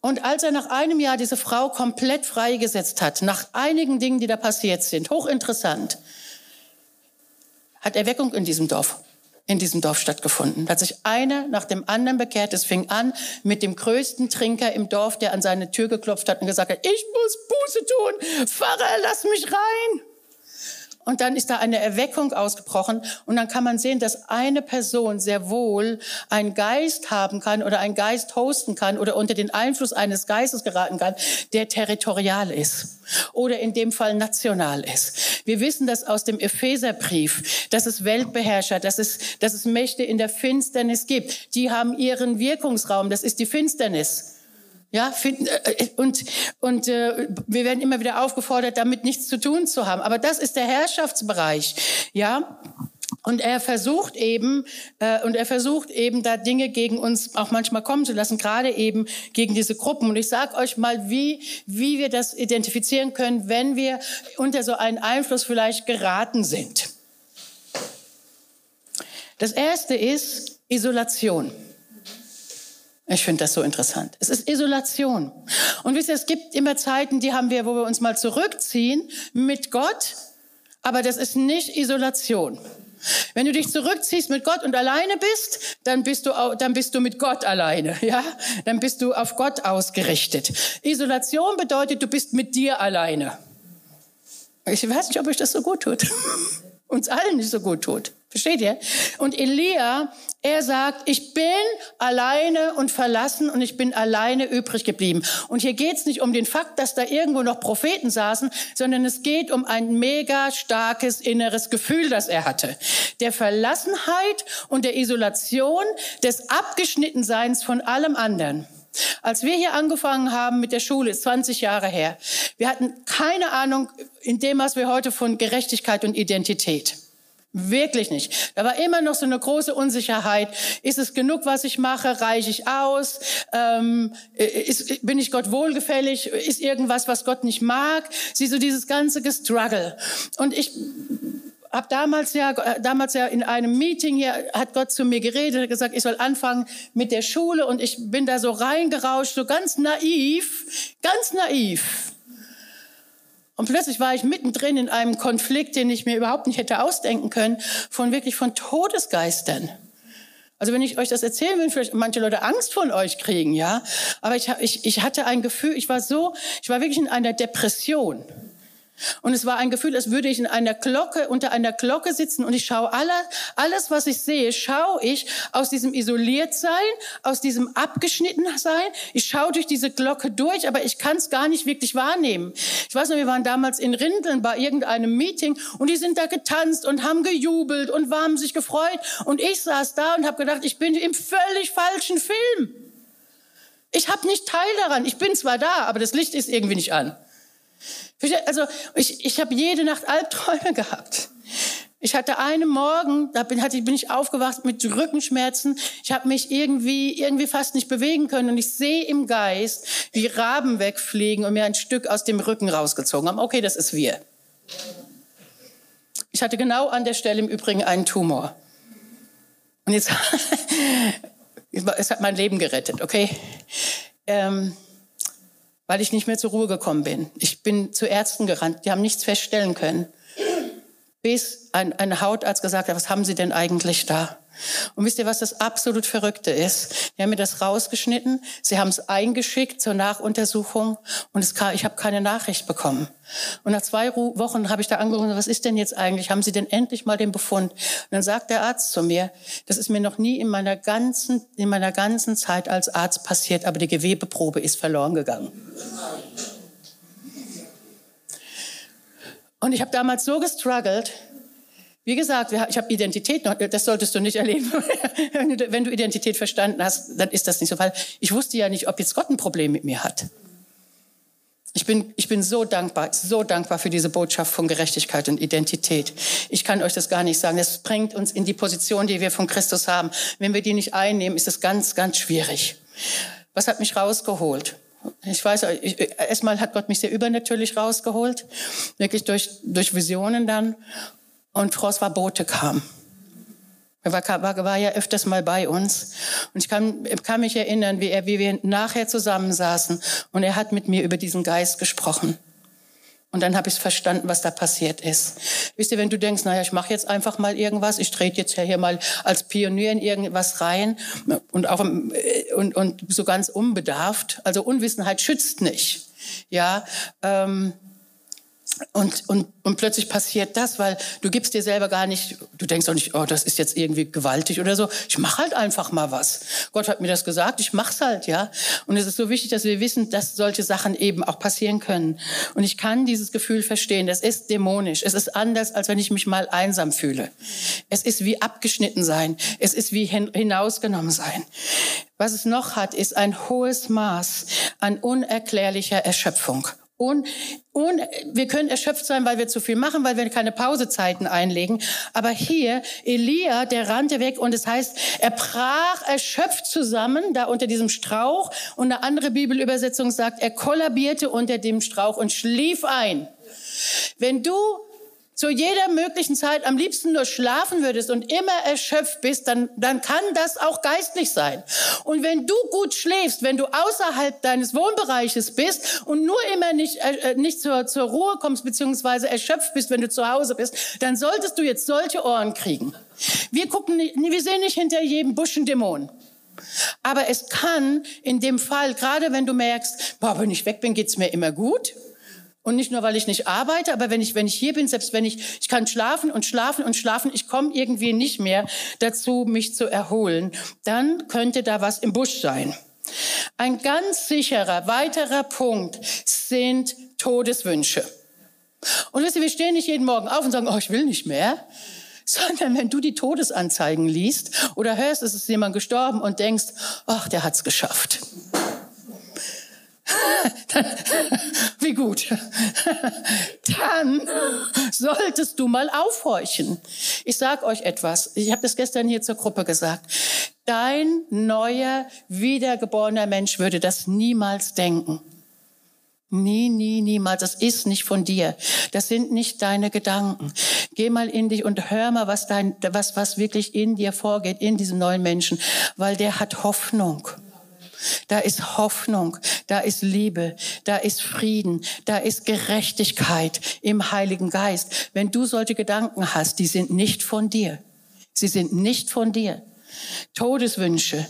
und als er nach einem Jahr diese Frau komplett freigesetzt hat, nach einigen Dingen, die da passiert sind, hochinteressant, hat Erweckung in diesem Dorf in diesem Dorf stattgefunden. Da hat sich einer nach dem anderen bekehrt. Es fing an mit dem größten Trinker im Dorf, der an seine Tür geklopft hat und gesagt hat, ich muss Buße tun, Pfarrer, lass mich rein. Und dann ist da eine Erweckung ausgebrochen. Und dann kann man sehen, dass eine Person sehr wohl einen Geist haben kann oder einen Geist hosten kann oder unter den Einfluss eines Geistes geraten kann, der territorial ist oder in dem Fall national ist. Wir wissen das aus dem Epheserbrief, dass es Weltbeherrscher, dass es, dass es Mächte in der Finsternis gibt. Die haben ihren Wirkungsraum. Das ist die Finsternis. Ja, äh, und, und äh, wir werden immer wieder aufgefordert, damit nichts zu tun zu haben. Aber das ist der Herrschaftsbereich. Ja, und er versucht eben, äh, und er versucht eben da Dinge gegen uns auch manchmal kommen zu lassen, gerade eben gegen diese Gruppen. Und ich sage euch mal, wie, wie wir das identifizieren können, wenn wir unter so einen Einfluss vielleicht geraten sind. Das erste ist Isolation. Ich finde das so interessant. Es ist Isolation. Und wisst ihr, es gibt immer Zeiten, die haben wir, wo wir uns mal zurückziehen mit Gott, aber das ist nicht Isolation. Wenn du dich zurückziehst mit Gott und alleine bist, dann bist du, dann bist du mit Gott alleine, ja? Dann bist du auf Gott ausgerichtet. Isolation bedeutet, du bist mit dir alleine. Ich weiß nicht, ob euch das so gut tut. uns allen nicht so gut tut. Versteht ihr? Und Elia, er sagt, ich bin alleine und verlassen und ich bin alleine übrig geblieben. Und hier geht's nicht um den Fakt, dass da irgendwo noch Propheten saßen, sondern es geht um ein mega starkes inneres Gefühl, das er hatte. Der Verlassenheit und der Isolation, des Abgeschnittenseins von allem anderen. Als wir hier angefangen haben mit der Schule, ist 20 Jahre her, wir hatten keine Ahnung in dem, was wir heute von Gerechtigkeit und Identität. Wirklich nicht. Da war immer noch so eine große Unsicherheit. Ist es genug, was ich mache? Reiche ich aus? Ähm, ist, bin ich Gott wohlgefällig? Ist irgendwas, was Gott nicht mag? Sieh so dieses ganze Gestruggle. Und ich habe damals ja, damals ja in einem Meeting hier, hat Gott zu mir geredet, gesagt, ich soll anfangen mit der Schule und ich bin da so reingerauscht, so ganz naiv, ganz naiv. Und plötzlich war ich mittendrin in einem Konflikt, den ich mir überhaupt nicht hätte ausdenken können, von wirklich von Todesgeistern. Also wenn ich euch das erzählen will, vielleicht manche Leute Angst von euch kriegen, ja. Aber ich, ich, ich hatte ein Gefühl, ich war so, ich war wirklich in einer Depression. Und es war ein Gefühl, als würde ich in einer Glocke, unter einer Glocke sitzen und ich schaue alle, alles, was ich sehe, schaue ich aus diesem Isoliertsein, aus diesem Abgeschnittensein. Ich schaue durch diese Glocke durch, aber ich kann es gar nicht wirklich wahrnehmen. Ich weiß noch, wir waren damals in Rindeln bei irgendeinem Meeting und die sind da getanzt und haben gejubelt und haben sich gefreut. Und ich saß da und habe gedacht, ich bin im völlig falschen Film. Ich habe nicht Teil daran. Ich bin zwar da, aber das Licht ist irgendwie nicht an. Also ich, ich habe jede Nacht Albträume gehabt. Ich hatte einen Morgen, da bin, hatte, bin ich aufgewacht mit Rückenschmerzen. Ich habe mich irgendwie, irgendwie fast nicht bewegen können. Und ich sehe im Geist, wie Raben wegfliegen und mir ein Stück aus dem Rücken rausgezogen haben. Okay, das ist wir. Ich hatte genau an der Stelle im Übrigen einen Tumor. Und jetzt, es hat mein Leben gerettet, okay? Ähm, weil ich nicht mehr zur Ruhe gekommen bin. Ich bin zu Ärzten gerannt, die haben nichts feststellen können. Bis ein, ein Hautarzt gesagt hat, was haben Sie denn eigentlich da? Und wisst ihr, was das absolut Verrückte ist? Die haben mir das rausgeschnitten, sie haben es eingeschickt zur Nachuntersuchung und es kam, ich habe keine Nachricht bekommen. Und nach zwei Wochen habe ich da angerufen, was ist denn jetzt eigentlich? Haben Sie denn endlich mal den Befund? Und dann sagt der Arzt zu mir, das ist mir noch nie in meiner ganzen, in meiner ganzen Zeit als Arzt passiert, aber die Gewebeprobe ist verloren gegangen. Und ich habe damals so gestruggelt, wie gesagt, ich habe Identität noch, das solltest du nicht erleben. Wenn du Identität verstanden hast, dann ist das nicht so, weil ich wusste ja nicht, ob jetzt Gott ein Problem mit mir hat. Ich bin, ich bin so dankbar, so dankbar für diese Botschaft von Gerechtigkeit und Identität. Ich kann euch das gar nicht sagen. Es bringt uns in die Position, die wir von Christus haben. Wenn wir die nicht einnehmen, ist es ganz, ganz schwierig. Was hat mich rausgeholt? Ich weiß, erstmal hat Gott mich sehr übernatürlich rausgeholt, wirklich durch, durch Visionen dann und François Bote kam. Er war, war, war ja öfters mal bei uns. Und ich kann, kann mich erinnern, wie, er, wie wir nachher zusammensaßen und er hat mit mir über diesen Geist gesprochen. Und dann habe ich verstanden, was da passiert ist. Wisst ihr, wenn du denkst, naja, ich mache jetzt einfach mal irgendwas, ich trete jetzt ja hier mal als Pionier in irgendwas rein und auch und, und so ganz unbedarft. Also Unwissenheit schützt nicht. Ja, ähm, und, und, und plötzlich passiert das, weil du gibst dir selber gar nicht, du denkst auch nicht, oh, das ist jetzt irgendwie gewaltig oder so. Ich mache halt einfach mal was. Gott hat mir das gesagt, ich mach's halt, ja. Und es ist so wichtig, dass wir wissen, dass solche Sachen eben auch passieren können. Und ich kann dieses Gefühl verstehen. Das ist dämonisch. Es ist anders, als wenn ich mich mal einsam fühle. Es ist wie abgeschnitten sein. Es ist wie hinausgenommen sein. Was es noch hat, ist ein hohes Maß an unerklärlicher Erschöpfung. Und, und wir können erschöpft sein, weil wir zu viel machen, weil wir keine Pausezeiten einlegen. Aber hier, Elia, der rannte weg und es heißt, er brach erschöpft zusammen, da unter diesem Strauch. Und eine andere Bibelübersetzung sagt, er kollabierte unter dem Strauch und schlief ein. Wenn du zu jeder möglichen Zeit am liebsten nur schlafen würdest und immer erschöpft bist, dann, dann kann das auch geistlich sein. Und wenn du gut schläfst, wenn du außerhalb deines Wohnbereiches bist und nur immer nicht, äh, äh, nicht zur, zur Ruhe kommst, beziehungsweise erschöpft bist, wenn du zu Hause bist, dann solltest du jetzt solche Ohren kriegen. Wir gucken, nicht, wir sehen nicht hinter jedem Busch einen Dämon. Aber es kann in dem Fall, gerade wenn du merkst, boah, wenn ich weg bin, geht's mir immer gut, Und nicht nur, weil ich nicht arbeite, aber wenn ich, wenn ich hier bin, selbst wenn ich, ich kann schlafen und schlafen und schlafen, ich komme irgendwie nicht mehr dazu, mich zu erholen, dann könnte da was im Busch sein. Ein ganz sicherer weiterer Punkt sind Todeswünsche. Und wisst ihr, wir stehen nicht jeden Morgen auf und sagen, oh, ich will nicht mehr, sondern wenn du die Todesanzeigen liest oder hörst, es ist jemand gestorben und denkst, ach, der hat's geschafft. Wie gut. Dann solltest du mal aufhorchen. Ich sag euch etwas. Ich habe das gestern hier zur Gruppe gesagt. Dein neuer, wiedergeborener Mensch würde das niemals denken. Nie, nie, niemals. Das ist nicht von dir. Das sind nicht deine Gedanken. Geh mal in dich und hör mal, was dein, was, was wirklich in dir vorgeht, in diesem neuen Menschen, weil der hat Hoffnung. Da ist Hoffnung, da ist Liebe, da ist Frieden, da ist Gerechtigkeit im Heiligen Geist. Wenn du solche Gedanken hast, die sind nicht von dir. Sie sind nicht von dir. Todeswünsche,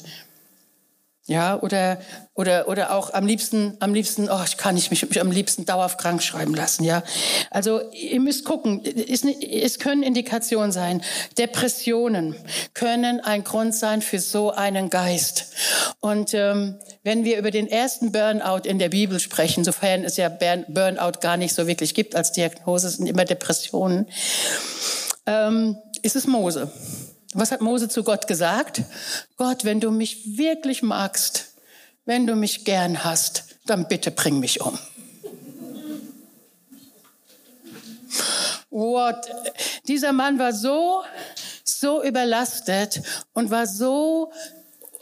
ja, oder, oder, oder auch am liebsten, am liebsten, oh, ich kann nicht mich, mich am liebsten dauerhaft krank schreiben lassen, ja. Also, ihr müsst gucken, es, es können Indikationen sein. Depressionen können ein Grund sein für so einen Geist. Und ähm, wenn wir über den ersten Burnout in der Bibel sprechen, sofern es ja Burnout gar nicht so wirklich gibt als Diagnose, sind immer Depressionen, ähm, ist es Mose. Was hat Mose zu Gott gesagt? Gott, wenn du mich wirklich magst, wenn du mich gern hast, dann bitte bring mich um. What? Dieser Mann war so, so überlastet und war so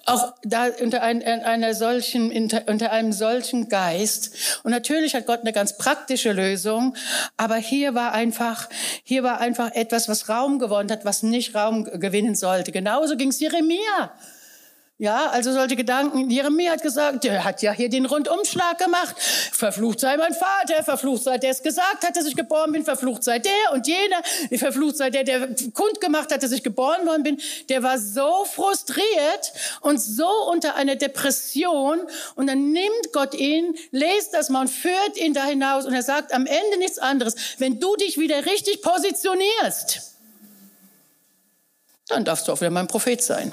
auch da unter, ein, einer solchen, unter einem solchen Geist. Und natürlich hat Gott eine ganz praktische Lösung, aber hier war einfach, hier war einfach etwas, was Raum gewonnen hat, was nicht Raum gewinnen sollte. Genauso ging es Jeremia. Ja, also solche Gedanken. Jeremia hat gesagt, der hat ja hier den Rundumschlag gemacht. Verflucht sei mein Vater, verflucht sei der es gesagt hat, dass ich geboren bin, verflucht sei der und jener, verflucht sei der, der kund gemacht hat, dass ich geboren worden bin. Der war so frustriert und so unter einer Depression und dann nimmt Gott ihn, lest das mal und führt ihn da hinaus und er sagt am Ende nichts anderes. Wenn du dich wieder richtig positionierst, dann darfst du auch wieder mein Prophet sein.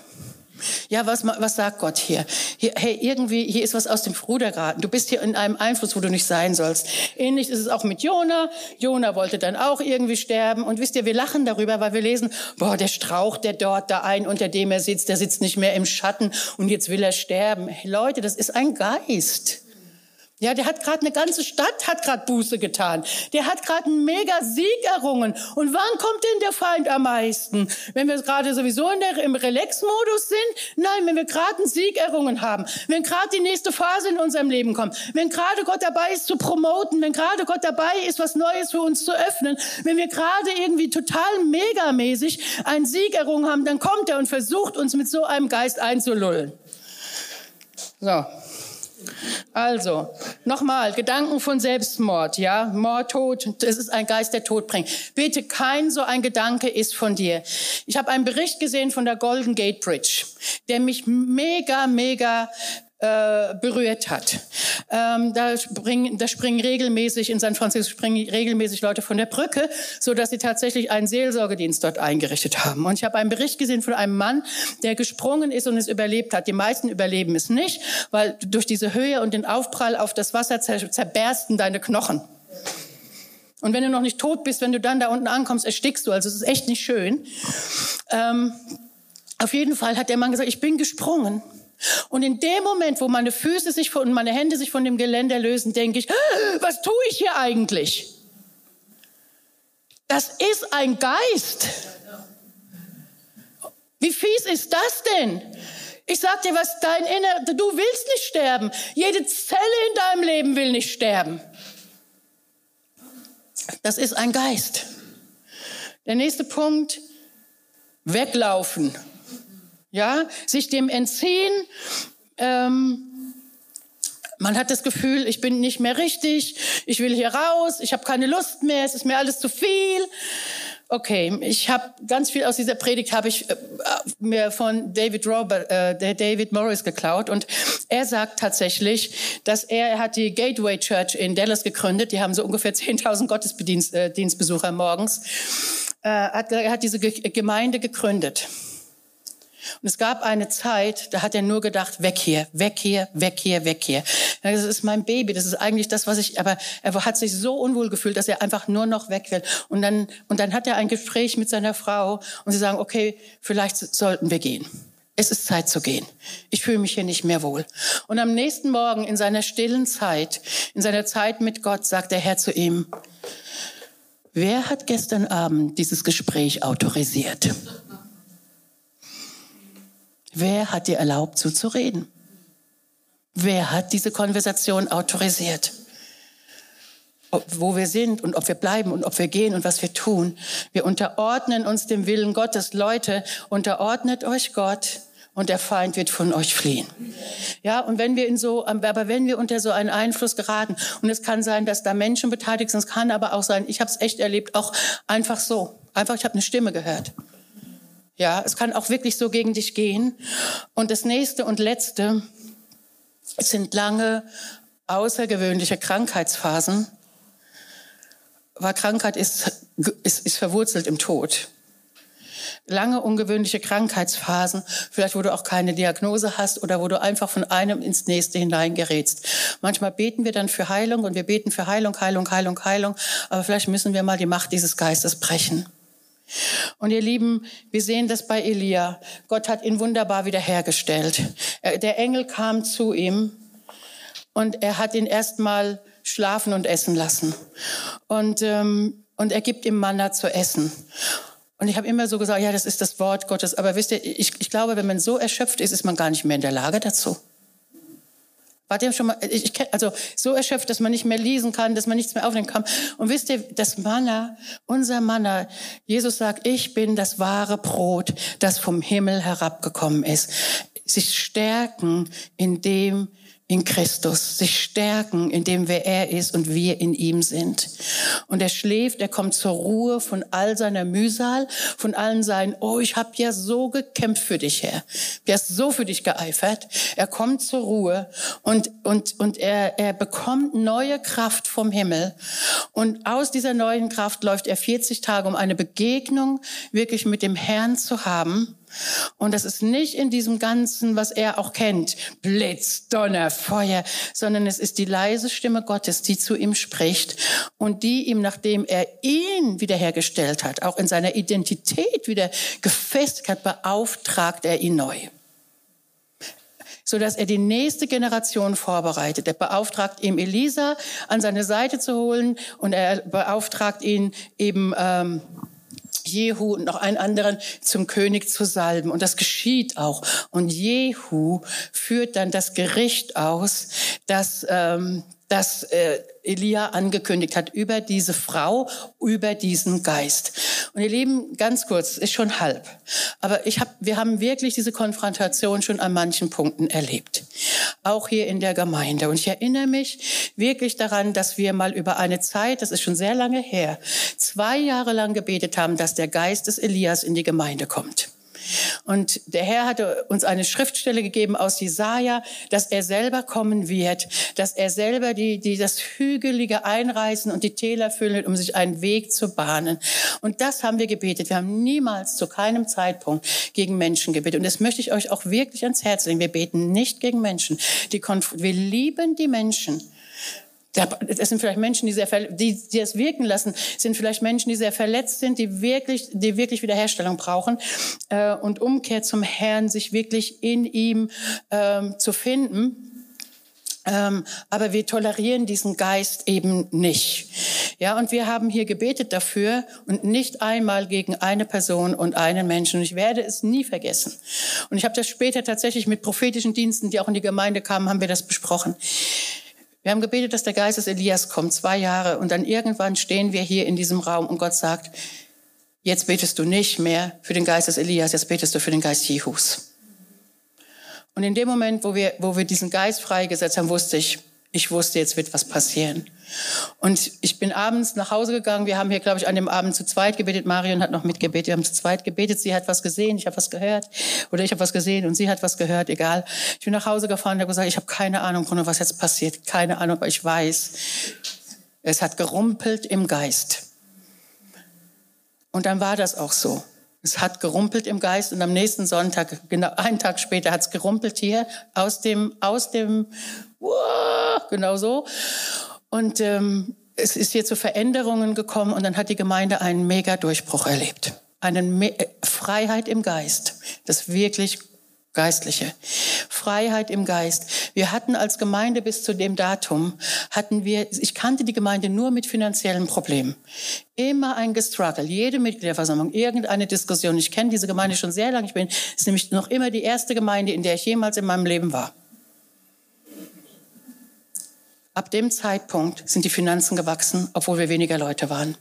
Ja, was, was sagt Gott hier? hier? Hey, irgendwie, hier ist was aus dem Ruder geraten. Du bist hier in einem Einfluss, wo du nicht sein sollst. Ähnlich ist es auch mit Jona. Jona wollte dann auch irgendwie sterben. Und wisst ihr, wir lachen darüber, weil wir lesen, boah, der Strauch, der dort da ein, unter dem er sitzt, der sitzt nicht mehr im Schatten und jetzt will er sterben. Hey, Leute, das ist ein Geist. Ja, der hat gerade eine ganze Stadt hat gerade Buße getan. Der hat gerade einen mega Sieg errungen. Und wann kommt denn der Feind am meisten? Wenn wir gerade sowieso in der, im Relax-Modus sind? Nein, wenn wir gerade einen Sieg errungen haben. Wenn gerade die nächste Phase in unserem Leben kommt. Wenn gerade Gott dabei ist zu promoten. Wenn gerade Gott dabei ist, was Neues für uns zu öffnen. Wenn wir gerade irgendwie total megamäßig einen Sieg errungen haben, dann kommt er und versucht uns mit so einem Geist einzulullen. So. Also, nochmal, Gedanken von Selbstmord, ja, Mord, Tod, das ist ein Geist, der Tod bringt. Bitte, kein so ein Gedanke ist von dir. Ich habe einen Bericht gesehen von der Golden Gate Bridge, der mich mega, mega äh, berührt hat. Ähm, da, springen, da springen regelmäßig, in San Francisco springen regelmäßig Leute von der Brücke, so dass sie tatsächlich einen Seelsorgedienst dort eingerichtet haben. Und ich habe einen Bericht gesehen von einem Mann, der gesprungen ist und es überlebt hat. Die meisten überleben es nicht, weil durch diese Höhe und den Aufprall auf das Wasser zer zerbersten deine Knochen. Und wenn du noch nicht tot bist, wenn du dann da unten ankommst, erstickst du. Also es ist echt nicht schön. Ähm, auf jeden Fall hat der Mann gesagt, ich bin gesprungen. Und in dem Moment, wo meine Füße sich von, und meine Hände sich von dem Geländer lösen, denke ich, was tue ich hier eigentlich? Das ist ein Geist. Wie fies ist das denn? Ich sag dir was, dein Inner, du willst nicht sterben. Jede Zelle in deinem Leben will nicht sterben. Das ist ein Geist. Der nächste Punkt, weglaufen ja, sich dem entziehen. Ähm, man hat das Gefühl, ich bin nicht mehr richtig, ich will hier raus, ich habe keine Lust mehr, es ist mir alles zu viel. Okay, ich habe ganz viel aus dieser Predigt habe ich äh, mir von David Robert, äh, David Morris geklaut und er sagt tatsächlich, dass er, er hat die Gateway Church in Dallas gegründet. Die haben so ungefähr 10.000 Gottesdienstbesucher äh, morgens. Äh, hat, er hat diese Gemeinde gegründet. Und es gab eine Zeit, da hat er nur gedacht, weg hier, weg hier, weg hier, weg hier. Das ist mein Baby, das ist eigentlich das, was ich, aber er hat sich so unwohl gefühlt, dass er einfach nur noch weg will. Und dann, und dann hat er ein Gespräch mit seiner Frau und sie sagen, okay, vielleicht sollten wir gehen. Es ist Zeit zu gehen. Ich fühle mich hier nicht mehr wohl. Und am nächsten Morgen in seiner stillen Zeit, in seiner Zeit mit Gott, sagt der Herr zu ihm, wer hat gestern Abend dieses Gespräch autorisiert? Wer hat dir erlaubt, so zu reden? Wer hat diese Konversation autorisiert? Ob, wo wir sind und ob wir bleiben und ob wir gehen und was wir tun. Wir unterordnen uns dem Willen Gottes. Leute, unterordnet euch Gott und der Feind wird von euch fliehen. Ja, und wenn wir in so, aber wenn wir unter so einen Einfluss geraten, und es kann sein, dass da Menschen beteiligt sind, es kann aber auch sein, ich habe es echt erlebt, auch einfach so, einfach, ich habe eine Stimme gehört. Ja, es kann auch wirklich so gegen dich gehen. Und das nächste und letzte sind lange außergewöhnliche Krankheitsphasen, weil Krankheit ist, ist, ist verwurzelt im Tod. Lange ungewöhnliche Krankheitsphasen, vielleicht wo du auch keine Diagnose hast oder wo du einfach von einem ins nächste hineingerätst. Manchmal beten wir dann für Heilung und wir beten für Heilung, Heilung, Heilung, Heilung, aber vielleicht müssen wir mal die Macht dieses Geistes brechen. Und ihr Lieben, wir sehen das bei Elia. Gott hat ihn wunderbar wiederhergestellt. Der Engel kam zu ihm und er hat ihn erstmal schlafen und essen lassen. Und, ähm, und er gibt ihm Manna zu essen. Und ich habe immer so gesagt, ja, das ist das Wort Gottes. Aber wisst ihr, ich, ich glaube, wenn man so erschöpft ist, ist man gar nicht mehr in der Lage dazu. Wart ihr schon mal, ich, also so erschöpft, dass man nicht mehr lesen kann, dass man nichts mehr aufnehmen kann. Und wisst ihr, das Manna, unser Manna, Jesus sagt, ich bin das wahre Brot, das vom Himmel herabgekommen ist. Sich stärken in dem, in Christus, sich stärken, indem wer er ist und wir in ihm sind. Und er schläft, er kommt zur Ruhe von all seiner Mühsal, von allen seinen, oh, ich habe ja so gekämpft für dich, Herr. Du hast so für dich geeifert. Er kommt zur Ruhe und, und, und er, er bekommt neue Kraft vom Himmel. Und aus dieser neuen Kraft läuft er 40 Tage, um eine Begegnung wirklich mit dem Herrn zu haben. Und das ist nicht in diesem Ganzen, was er auch kennt, Blitz, Donner, Feuer, sondern es ist die leise Stimme Gottes, die zu ihm spricht und die ihm, nachdem er ihn wiederhergestellt hat, auch in seiner Identität wieder gefestigt hat, beauftragt er ihn neu so dass er die nächste Generation vorbereitet. Er beauftragt ihm Elisa an seine Seite zu holen und er beauftragt ihn eben ähm, Jehu und noch einen anderen zum König zu salben. Und das geschieht auch. Und Jehu führt dann das Gericht aus, dass, ähm, dass äh, Elia angekündigt hat über diese Frau, über diesen Geist. Und ihr Lieben, ganz kurz, ist schon halb. Aber ich hab, wir haben wirklich diese Konfrontation schon an manchen Punkten erlebt. Auch hier in der Gemeinde. Und ich erinnere mich wirklich daran, dass wir mal über eine Zeit, das ist schon sehr lange her, zwei Jahre lang gebetet haben, dass der Geist des Elias in die Gemeinde kommt. Und der Herr hatte uns eine Schriftstelle gegeben aus Jesaja, dass er selber kommen wird, dass er selber die, die das Hügelige einreißen und die Täler füllen wird, um sich einen Weg zu bahnen. Und das haben wir gebetet. Wir haben niemals zu keinem Zeitpunkt gegen Menschen gebetet. Und das möchte ich euch auch wirklich ans Herz legen. Wir beten nicht gegen Menschen. Die wir lieben die Menschen. Das sind vielleicht Menschen, die, sehr, die, die es wirken lassen, sind vielleicht Menschen, die sehr verletzt sind, die wirklich, die wirklich Wiederherstellung brauchen äh, und Umkehr zum Herrn, sich wirklich in ihm ähm, zu finden. Ähm, aber wir tolerieren diesen Geist eben nicht. Ja, und wir haben hier gebetet dafür und nicht einmal gegen eine Person und einen Menschen. Und ich werde es nie vergessen. Und ich habe das später tatsächlich mit prophetischen Diensten, die auch in die Gemeinde kamen, haben wir das besprochen. Wir haben gebetet, dass der Geist des Elias kommt, zwei Jahre, und dann irgendwann stehen wir hier in diesem Raum und Gott sagt, jetzt betest du nicht mehr für den Geist des Elias, jetzt betest du für den Geist Jehus. Und in dem Moment, wo wir, wo wir diesen Geist freigesetzt haben, wusste ich, Ich wusste, jetzt wird was passieren. Und ich bin abends nach Hause gegangen. Wir haben hier, glaube ich, an dem Abend zu zweit gebetet. Marion hat noch mitgebetet. Wir haben zu zweit gebetet. Sie hat was gesehen, ich habe was gehört. Oder ich habe was gesehen und sie hat was gehört, egal. Ich bin nach Hause gefahren und habe gesagt, ich habe keine Ahnung, was jetzt passiert. Keine Ahnung, aber ich weiß, es hat gerumpelt im Geist. Und dann war das auch so. Es hat gerumpelt im Geist und am nächsten Sonntag, genau einen Tag später, hat es gerumpelt hier aus dem, aus dem, genau so. Und ähm, es ist hier zu Veränderungen gekommen und dann hat die Gemeinde einen Mega-Durchbruch erlebt. Eine Me äh, Freiheit im Geist, das wirklich Geistliche. Freiheit im Geist. Wir hatten als Gemeinde bis zu dem Datum, hatten wir, ich kannte die Gemeinde nur mit finanziellen Problemen. Immer ein Gestruggle, jede Mitgliederversammlung, irgendeine Diskussion. Ich kenne diese Gemeinde schon sehr lange. Ich bin, ist nämlich noch immer die erste Gemeinde, in der ich jemals in meinem Leben war. Ab dem Zeitpunkt sind die Finanzen gewachsen, obwohl wir weniger Leute waren.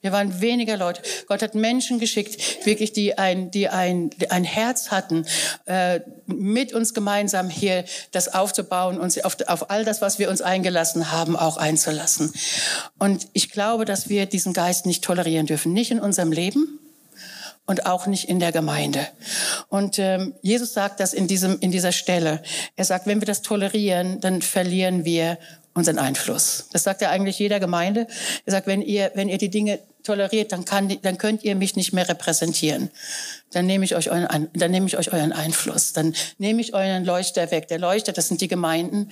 Wir waren weniger Leute. Gott hat Menschen geschickt, wirklich, die ein, die ein, ein Herz hatten, äh, mit uns gemeinsam hier das aufzubauen und auf, auf all das, was wir uns eingelassen haben, auch einzulassen. Und ich glaube, dass wir diesen Geist nicht tolerieren dürfen, nicht in unserem Leben, und auch nicht in der Gemeinde. Und ähm, Jesus sagt das in diesem in dieser Stelle. Er sagt, wenn wir das tolerieren, dann verlieren wir unseren Einfluss. Das sagt er eigentlich jeder Gemeinde. Er sagt, wenn ihr, wenn ihr die Dinge toleriert, dann, kann, dann könnt ihr mich nicht mehr repräsentieren. Dann nehme ich euch euren, dann nehme ich euch euren Einfluss. Dann nehme ich euren Leuchter weg. Der Leuchter, das sind die Gemeinden.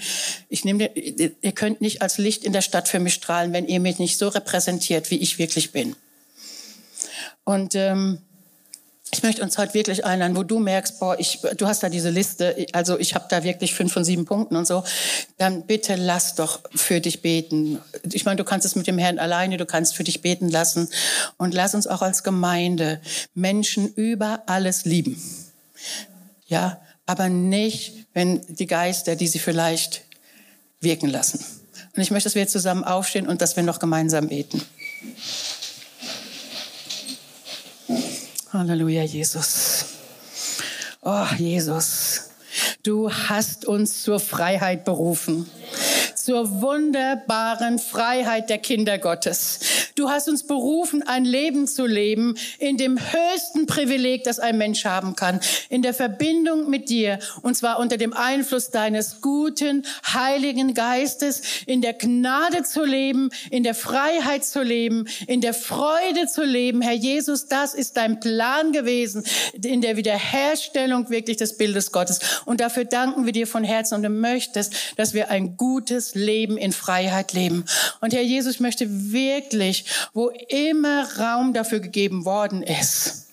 Ich nehme, ihr könnt nicht als Licht in der Stadt für mich strahlen, wenn ihr mich nicht so repräsentiert, wie ich wirklich bin. Und ähm, ich möchte uns heute wirklich einladen, wo du merkst, boah, ich, du hast da diese Liste, also ich habe da wirklich fünf von sieben Punkten und so, dann bitte lass doch für dich beten. Ich meine, du kannst es mit dem Herrn alleine, du kannst für dich beten lassen und lass uns auch als Gemeinde Menschen über alles lieben. Ja, aber nicht, wenn die Geister, die sie vielleicht wirken lassen. Und ich möchte, dass wir zusammen aufstehen und dass wir noch gemeinsam beten. Halleluja, Jesus. Oh, Jesus, du hast uns zur Freiheit berufen zur wunderbaren Freiheit der Kinder Gottes. Du hast uns berufen, ein Leben zu leben in dem höchsten Privileg, das ein Mensch haben kann, in der Verbindung mit dir, und zwar unter dem Einfluss deines guten, heiligen Geistes, in der Gnade zu leben, in der Freiheit zu leben, in der Freude zu leben. Herr Jesus, das ist dein Plan gewesen, in der Wiederherstellung wirklich des Bildes Gottes. Und dafür danken wir dir von Herzen und du möchtest, dass wir ein gutes Leben in Freiheit leben. Und Herr Jesus, ich möchte wirklich, wo immer Raum dafür gegeben worden ist,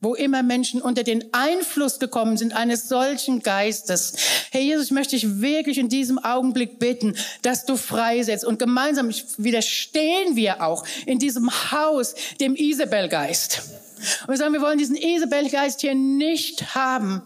wo immer Menschen unter den Einfluss gekommen sind eines solchen Geistes. Herr Jesus, ich möchte dich wirklich in diesem Augenblick bitten, dass du freisetzt. Und gemeinsam widerstehen wir auch in diesem Haus dem Isabelgeist. Und wir sagen, wir wollen diesen Isabelgeist hier nicht haben.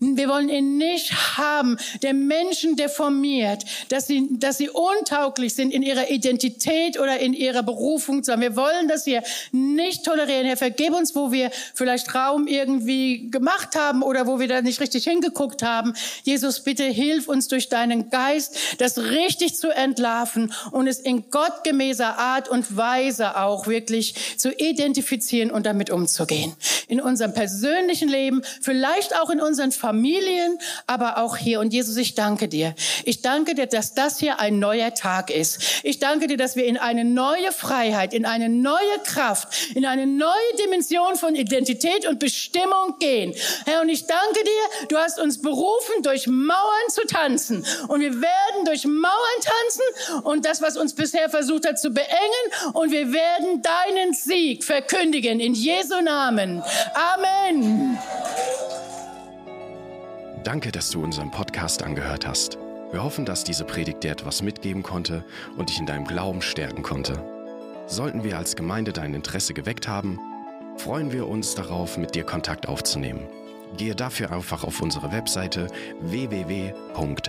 Wir wollen ihn nicht haben, der Menschen deformiert, dass sie, dass sie untauglich sind in ihrer Identität oder in ihrer Berufung. Wir wollen das hier nicht tolerieren. Herr, vergib uns, wo wir vielleicht Raum irgendwie gemacht haben oder wo wir da nicht richtig hingeguckt haben. Jesus, bitte hilf uns durch deinen Geist, das richtig zu entlarven und es in gottgemäßer Art und Weise auch wirklich zu identifizieren und damit umzugehen umzugehen. In unserem persönlichen Leben, vielleicht auch in unseren Familien, aber auch hier. Und Jesus, ich danke dir. Ich danke dir, dass das hier ein neuer Tag ist. Ich danke dir, dass wir in eine neue Freiheit, in eine neue Kraft, in eine neue Dimension von Identität und Bestimmung gehen. Herr, und ich danke dir, du hast uns berufen, durch Mauern zu tanzen. Und wir werden durch Mauern tanzen und das, was uns bisher versucht hat zu beengen. Und wir werden deinen Sieg verkündigen in Jesu Namen. Amen. Danke, dass du unseren Podcast angehört hast. Wir hoffen, dass diese Predigt dir etwas mitgeben konnte und dich in deinem Glauben stärken konnte. Sollten wir als Gemeinde dein Interesse geweckt haben, freuen wir uns darauf, mit dir Kontakt aufzunehmen. Gehe dafür einfach auf unsere Webseite www.fcghu.de.